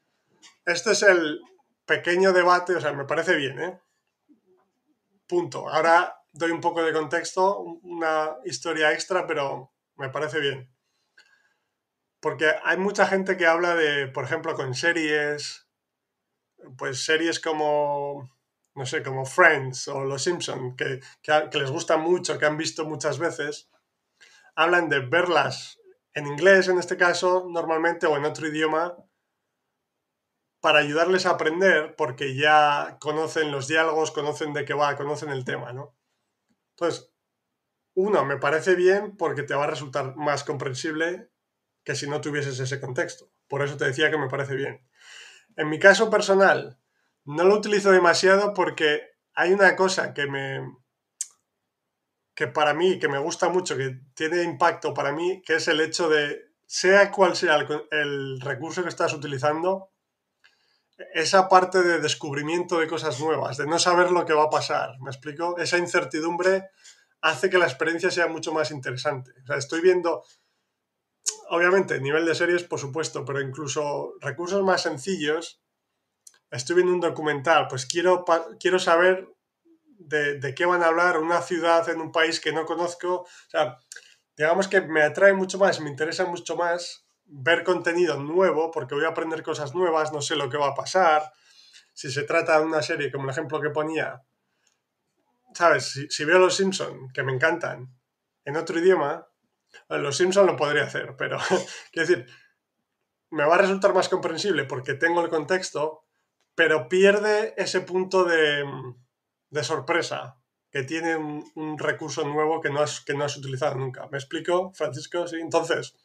Este es el pequeño debate, o sea, me parece bien, ¿eh? Punto. Ahora doy un poco de contexto, una historia extra, pero me parece bien. Porque hay mucha gente que habla de, por ejemplo, con series, pues series como, no sé, como Friends o Los Simpson, que, que, les gusta mucho, que han visto muchas veces, hablan de verlas en inglés en este caso, normalmente, o en otro idioma, para ayudarles a aprender, porque ya conocen los diálogos, conocen de qué va, conocen el tema, ¿no? Entonces, uno, me parece bien porque te va a resultar más comprensible que si no tuvieses ese contexto. Por eso te decía que me parece bien. En mi caso personal, no lo utilizo demasiado porque hay una cosa que me que para mí, que me gusta mucho, que tiene impacto para mí, que es el hecho de, sea cual sea el, recurso que estás utilizando, esa parte de descubrimiento de cosas nuevas, de no saber lo que va a pasar, ¿me explico? Esa incertidumbre hace que la experiencia sea mucho más interesante. Estoy viendo, obviamente, nivel de series, por supuesto, pero incluso recursos más sencillos. Estoy viendo un documental, pues quiero, quiero saber de, qué van a hablar, una ciudad en un país que no conozco. O sea, digamos que me atrae mucho más, me interesa mucho más ver contenido nuevo, porque voy a aprender cosas nuevas, no sé lo que va a pasar. Si se trata de una serie, como el ejemplo que ponía, ¿sabes? Si, si veo Los Simpson, que me encantan, en otro idioma, Los Simpsons lo podría hacer, pero quiero decir, me va a resultar más comprensible porque tengo el contexto, pero pierde ese punto de, sorpresa, que tiene un, recurso nuevo que no, has, que no has utilizado nunca. ¿Me explico, Francisco? Sí. Entonces,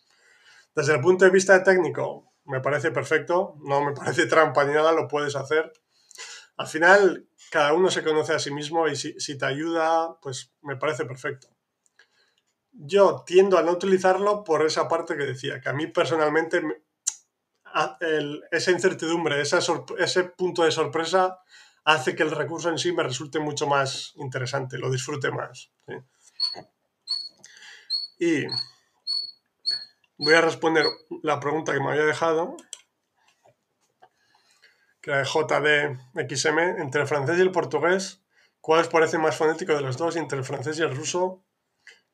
desde el punto de vista técnico, me parece perfecto, no me parece trampa ni nada, lo puedes hacer. Al final, cada uno se conoce a sí mismo y si, te ayuda, pues me parece perfecto. Yo tiendo a no utilizarlo por esa parte que decía, que a mí personalmente esa incertidumbre, ese punto de sorpresa hace que el recurso en sí me resulte mucho más interesante, lo disfrute más. Y voy a responder la pregunta que me había dejado, que era de JDXM, entre el francés y el portugués, ¿cuál os parece más fonético de los dos? Entre el francés y el ruso,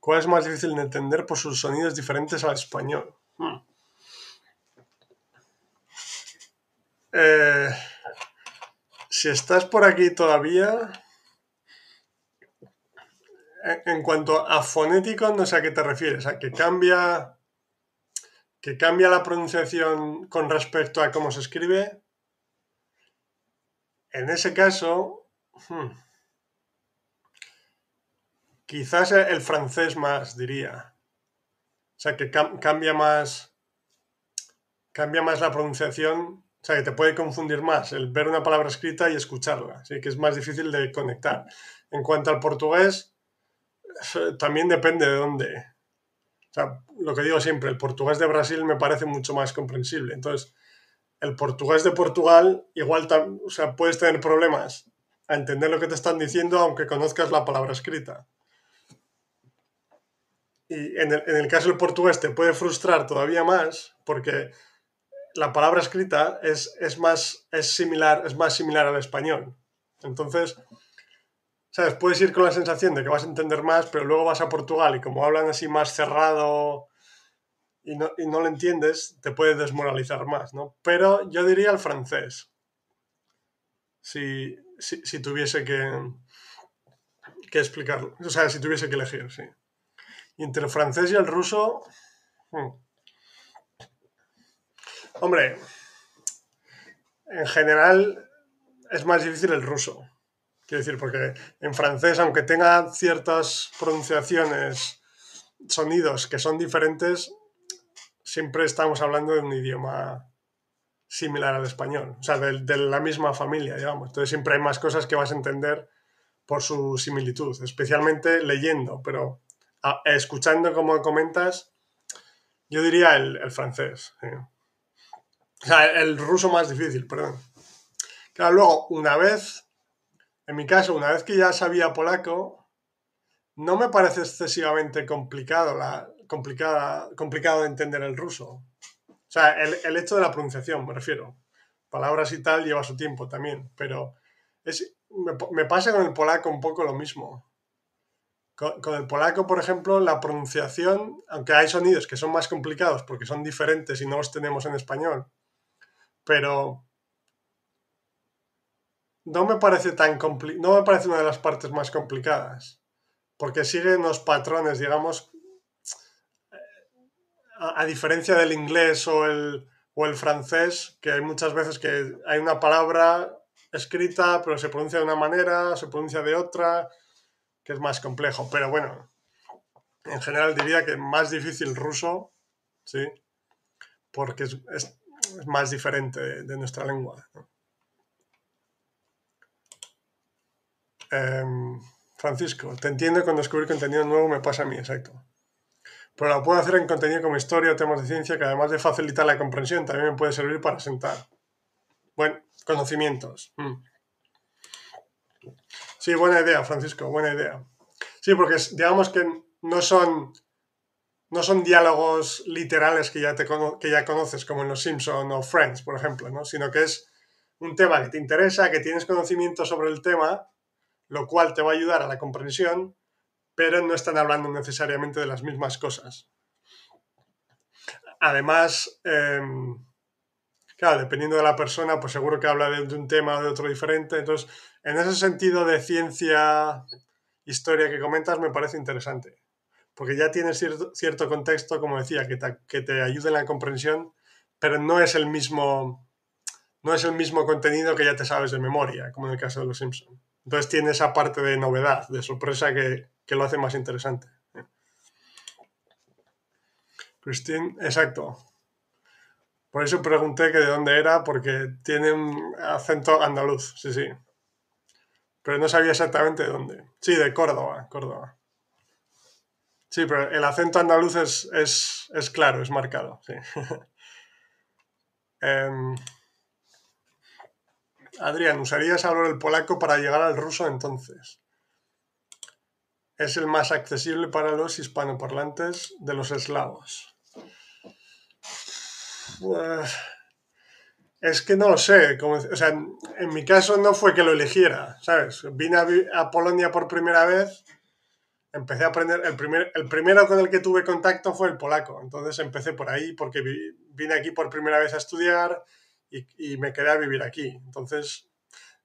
¿cuál es más difícil de entender por sus sonidos diferentes al español? Hmm. Eh, si estás por aquí todavía, en, cuanto a fonético, no sé a qué te refieres, a que cambia, que cambia la pronunciación con respecto a cómo se escribe. En ese caso, hmm, quizás el francés más, diría. O sea, que cambia más, cambia más la pronunciación o sea, que te puede confundir más el ver una palabra escrita y escucharla, así que es más difícil de conectar. En cuanto al portugués, también depende de dónde. O sea, lo que digo siempre, el portugués de Brasil me parece mucho más comprensible. Entonces, el portugués de Portugal, igual, o sea, puedes tener problemas a entender lo que te están diciendo aunque conozcas la palabra escrita. Y en el, en el caso del portugués te puede frustrar todavía más porque la palabra escrita es, más, es, similar, es más similar al español. Entonces, ¿sabes? Puedes ir con la sensación de que vas a entender más, pero luego vas a Portugal y como hablan así más cerrado y no, y lo entiendes, te puede desmoralizar más, ¿no? Pero yo diría el francés. Si, tuviese que, que explicarlo. O sea, si tuviese que elegir, sí. Entre el francés y el ruso... Hmm, Hombre, en general es más difícil el ruso. Quiero decir, porque en francés, aunque tenga ciertas pronunciaciones, sonidos que son diferentes, siempre estamos hablando de un idioma similar al español, o sea, de, la misma familia, digamos. Entonces siempre hay más cosas que vas a entender por su similitud, especialmente leyendo, pero escuchando como comentas, yo diría el, francés. O sea, el ruso más difícil, perdón. Claro, luego, una vez, en mi caso, una vez que ya sabía polaco, no me parece excesivamente complicado, la, complicada, complicado de entender el ruso. O sea, el, hecho de la pronunciación, me refiero. Palabras y tal lleva su tiempo también, pero es, me, pasa con el polaco un poco lo mismo. Con, el polaco, por ejemplo, la pronunciación, aunque hay sonidos que son más complicados porque son diferentes y no los tenemos en español, pero no me parece tan no me parece una de las partes más complicadas, porque sigue unos patrones, digamos, a, diferencia del inglés o el, o el francés, que hay muchas veces que hay una palabra escrita, pero se pronuncia de una manera, se pronuncia de otra, es más complejo. Pero bueno, en general diría que más difícil ruso, ¿sí? Porque es más diferente de, nuestra lengua. Em, Francisco, te entiendo cuando descubrir contenido nuevo me pasa a mí, exacto. Pero lo puedo hacer en contenido como historia o temas de ciencia que además de facilitar la comprensión también me puede servir para sentar. Bueno, conocimientos. Mm. Sí, buena idea, Francisco, buena idea. Sí, porque digamos que no son no son diálogos literales que ya, te, que ya conoces, como en Los Simpson o Friends, por ejemplo, ¿no? sino que es un tema que te interesa, que tienes conocimiento sobre el tema, lo cual te va a ayudar a la comprensión, pero no están hablando necesariamente de las mismas cosas. Además, em, claro, dependiendo de la persona, pues seguro que habla de, de un tema o de otro diferente. Entonces, en ese sentido de ciencia, historia que comentas, me parece interesante porque ya tienes cierto, contexto, como decía, que te, que te ayude en la comprensión, pero no es el mismo no es el mismo contenido que ya te sabes de memoria, como en el caso de los Simpsons. Entonces tiene esa parte de novedad, de sorpresa que, que lo hace más interesante. Christine, exacto. Por eso pregunté que de dónde era, porque tiene un acento andaluz, sí, sí. Pero no sabía exactamente de dónde. Sí, de Córdoba, Córdoba. Sí, pero el acento andaluz es, es, claro, es marcado, sí. Em, Adrián, ¿usarías ahora el polaco para llegar al ruso entonces? Es el más accesible para los hispanoparlantes de los eslavos. Pues, es que no lo sé. o sea, en mi caso no fue que lo eligiera, ¿sabes? Vine a, Polonia por primera vez, empecé a aprender. El, primer, el primero con el que tuve contacto fue el polaco. Entonces empecé por ahí porque vine aquí por primera vez a estudiar y, me quedé a vivir aquí. Entonces,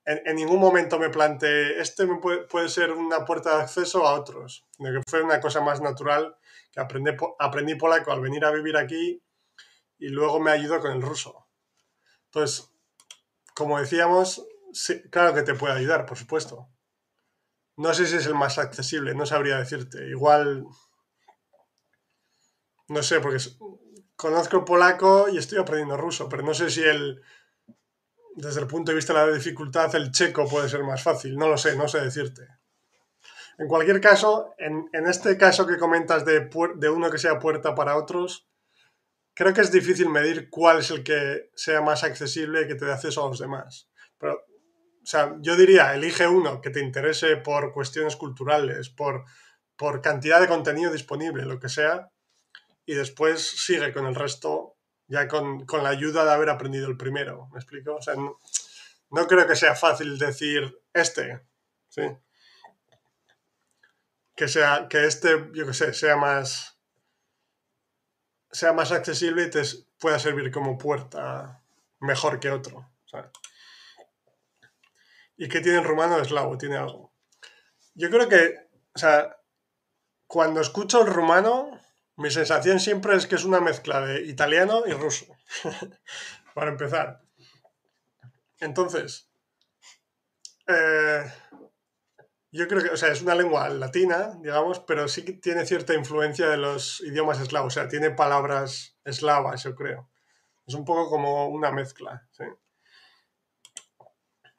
en, ningún momento me planteé, este puede, ser una puerta de acceso a otros. que fue una cosa más natural que aprendí, aprendí polaco al venir a vivir aquí y luego me ayudó con el ruso. Entonces, como decíamos, claro que te puede ayudar, por supuesto. No sé si es el más accesible, no sabría decirte. Igual, no sé, porque conozco polaco y estoy aprendiendo ruso, pero no sé si el, desde el punto de vista de la dificultad, el checo puede ser más fácil. No lo sé, no sé decirte. En cualquier caso, en, este caso que comentas de, de, uno que sea puerta para otros, creo que es difícil medir cuál es el que sea más accesible y que te dé acceso a los demás. Pero, o sea, yo diría, elige uno que te interese por cuestiones culturales, por, por cantidad de contenido disponible, lo que sea, y después sigue con el resto ya con, la ayuda de haber aprendido el primero. ¿Me explico? O sea, no, creo que sea fácil decir este, ¿sí? Que sea, que este, yo qué sé, sea más, sea más accesible y te pueda servir como puerta mejor que otro. ¿Y qué tiene el rumano eslavo? Tiene algo. Yo creo que, o sea, cuando escucho el rumano, mi sensación siempre es que es una mezcla de italiano y ruso, para empezar. Entonces, eh, yo creo que, o sea, es una lengua latina, digamos, pero sí que tiene cierta influencia de los idiomas eslavos, o sea, tiene palabras eslavas, yo creo. Es un poco como una mezcla, ¿sí?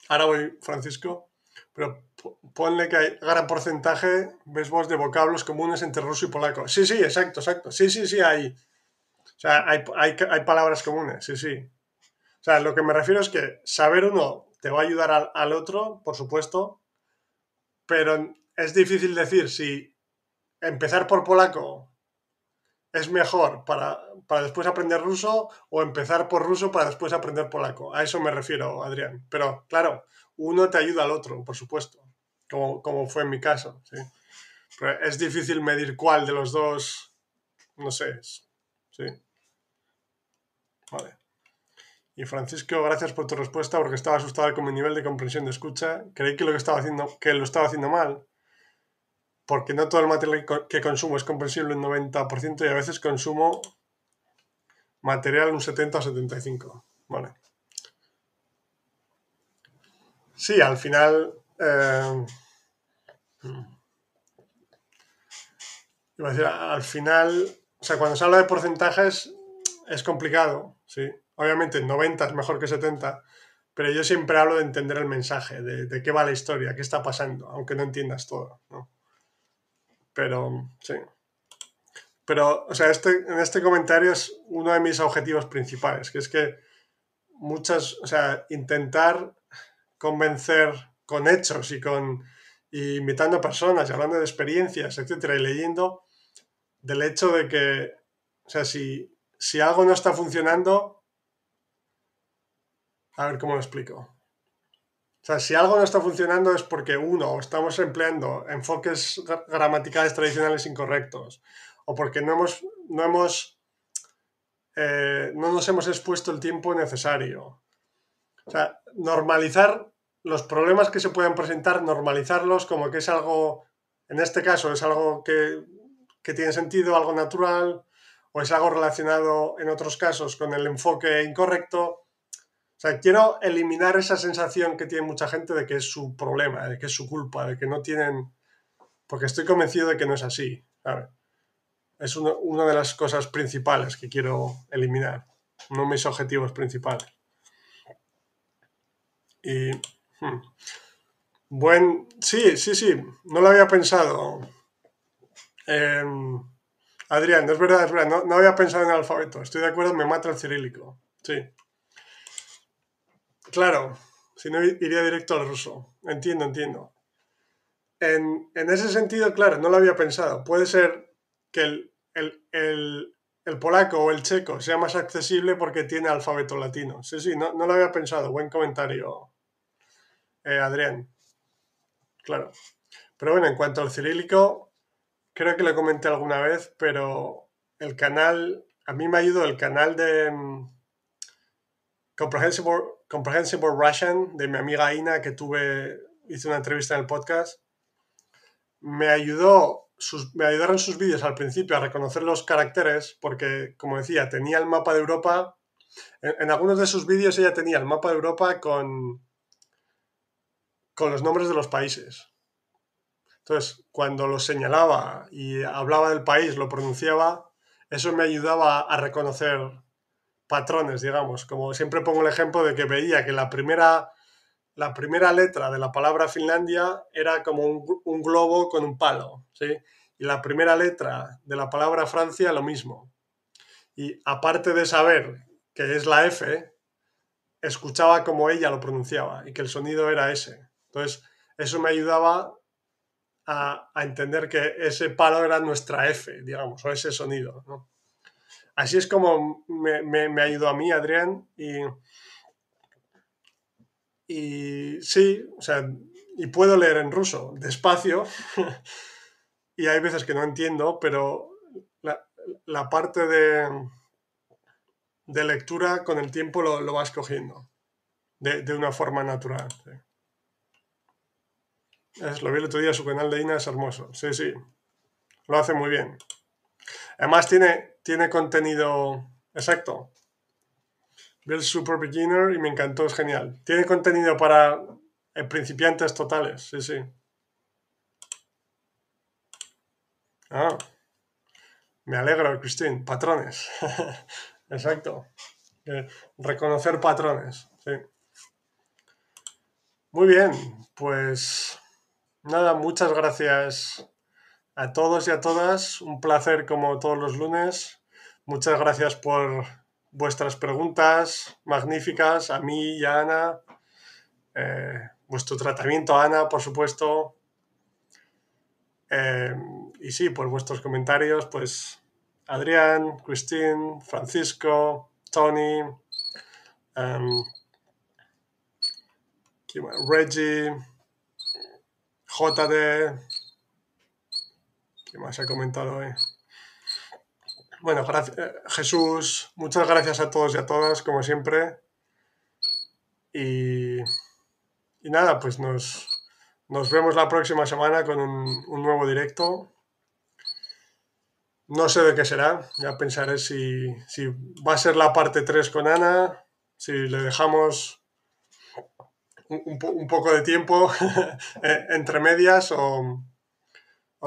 Ahora voy, Francisco, pero ponle que hay gran porcentaje, ves vos, de vocablos comunes entre ruso y polaco. Sí, sí, exacto, exacto. Sí, sí, sí, hay. O sea, hay, hay, palabras comunes, sí, sí. O sea, lo que me refiero es que saber uno te va a ayudar al, al otro, por supuesto, pero es difícil decir si empezar por polaco es mejor para, para, después aprender ruso o empezar por ruso para después aprender polaco. A eso me refiero, Adrián. Pero claro, uno te ayuda al otro, por supuesto, como, como fue en mi caso. ¿sí? Pero es difícil medir cuál de los dos, no sé. ¿sí? Vale. Y Francisco, gracias por tu respuesta porque estaba asustado con mi nivel de comprensión de escucha. Creí que lo que estaba haciendo, que lo estaba haciendo mal. Porque no todo el material que consumo es comprensible un 90% y a veces consumo material un 70 o 75. Vale. Sí, al final. Eh, iba a decir, al final. O sea, cuando se habla de porcentajes es complicado, sí. Obviamente 90 es mejor que 70, pero yo siempre hablo de entender el mensaje, de, qué va la historia, qué está pasando, aunque no entiendas todo, ¿no? Pero, sí. Pero, o sea, este, en este comentario es uno de mis objetivos principales, que es que muchas, o sea, intentar convencer con hechos y con invitando a personas y hablando de experiencias, etcétera, y leyendo del hecho de que, o sea, si, si algo no está funcionando, a ver cómo lo explico. O sea, si algo no está funcionando es porque uno, estamos empleando enfoques gramaticales tradicionales incorrectos, o porque no hemos, no hemos, eh, no nos hemos expuesto el tiempo necesario, o sea, normalizar los problemas que se pueden presentar, normalizarlos como que es algo, en este caso, es algo que, que tiene sentido, algo natural, o es algo relacionado en otros casos con el enfoque incorrecto. O sea, quiero eliminar esa sensación que tiene mucha gente de que es su problema, de que es su culpa, de que no tienen... Porque estoy convencido de que no es así. Es una de las cosas principales que quiero eliminar, de mis objetivos principales. Y... Hmm. Buen... Sí, sí, sí, no lo había pensado. Em, Adrián, es verdad, es verdad, no, había pensado en el alfabeto, estoy de acuerdo, me mata el cirílico, sí. Claro, si no iría directo al ruso, entiendo, entiendo. En, ese sentido, claro, no lo había pensado. Puede ser que el, polaco o el checo sea más accesible porque tiene alfabeto latino. Sí, sí, no, lo había pensado. Buen comentario, eh, Adrián. Claro. Pero bueno, en cuanto al cirílico, creo que lo comenté alguna vez, pero el canal, a mí me ayudó el canal de mm, Comprehensible, Comprehensible Russian de mi amiga Ina, que tuve, hice una entrevista en el podcast. Me ayudó, sus, me ayudaron sus vídeos al principio a reconocer los caracteres, porque, como decía, tenía el mapa de Europa. En, en algunos de sus vídeos ella tenía el mapa de Europa con, con los nombres de los países. Entonces, cuando lo señalaba y hablaba del país, lo pronunciaba, eso me ayudaba a reconocer patrones, digamos. Como siempre pongo el ejemplo de que veía que la primera, la primera letra de la palabra Finlandia era como un, globo con un palo, ¿sí? Y la primera letra de la palabra Francia, lo mismo. Y aparte de saber que es la F, escuchaba como ella lo pronunciaba y que el sonido era ese. Entonces, eso me ayudaba a, entender que ese palo era nuestra F, digamos, o ese sonido. Así es como me, ayudó a mí, Adrián, y, sí, o sea, y puedo leer en ruso despacio, y hay veces que no entiendo, pero la, parte de, de, lectura con el tiempo lo, vas cogiendo de, de una forma natural. Es, lo vi el otro día, su canal de Ina es hermoso. Sí, sí. Lo hace muy bien. Además tiene, tiene contenido exacto. El Super Beginner y me encantó, es genial. Tiene contenido para eh, principiantes totales, sí, sí. Ah, me alegro, Cristín. Patrones. exacto. Eh, reconocer patrones, sí. Muy bien, pues Nada, muchas gracias a todos y a todas. Un placer como todos los lunes. Muchas gracias por vuestras preguntas magníficas a mí y a Ana. Eh, vuestro tratamiento a Ana, por supuesto. Eh, y sí, por vuestros comentarios, pues Adrián, Cristín, Francisco, Tony, um, Reggie. JD. ¿Qué más he comentado hoy? Bueno, eh, Jesús, muchas gracias a todos y a todas, como siempre. Y, nada, pues nos, vemos la próxima semana con un, nuevo directo. No sé de qué será, ya pensaré si, si va a ser la parte 3 con Ana, si le dejamos un, poco de tiempo entre medias o,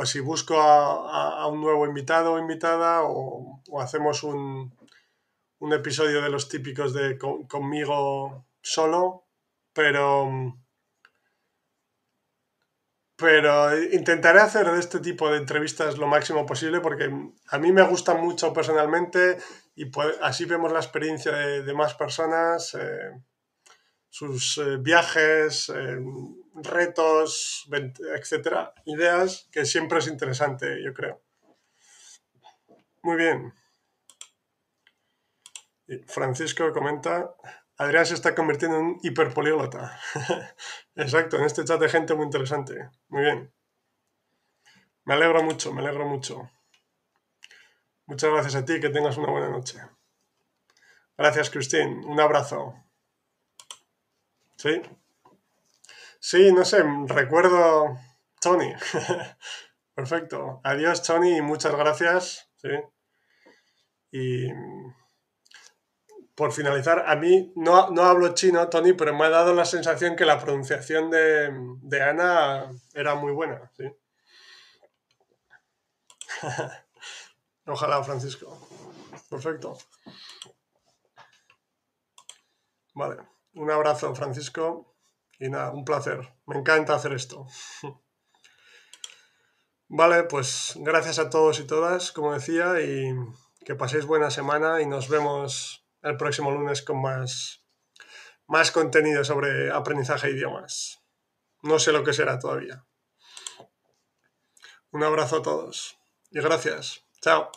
si busco a, un nuevo invitado o invitada o, hacemos un, episodio de los típicos de conmigo solo, pero pero intentaré hacer de este tipo de entrevistas lo máximo posible porque a mí me gustan mucho personalmente y así vemos la experiencia de, más personas. Eh, sus eh, viajes, eh, retos, etcétera, ideas, que siempre es interesante, yo creo. Muy bien. Francisco comenta, Adrián se está convirtiendo en un hiperpoliglota. Exacto, en este chat de gente muy interesante. Muy bien. Me alegro mucho, me alegro mucho. Muchas gracias a ti, que tengas una buena noche. Gracias, Cristín. Un abrazo. Sí. Sí, no sé, recuerdo Tony. Perfecto. Adiós, Tony, y muchas gracias. ¿sí? Y por finalizar, a mí no, no, hablo chino, Tony, pero me ha dado la sensación que la pronunciación de, de Ana era muy buena. ¿sí? Ojalá, Francisco. Perfecto. Vale. Un abrazo, Francisco. Y nada, un placer. Me encanta hacer esto. Vale, pues gracias a todos y todas, como decía, y que paséis buena semana y nos vemos el próximo lunes con más, más contenido sobre aprendizaje de idiomas. No sé lo que será todavía. Un abrazo a todos y gracias. Chao.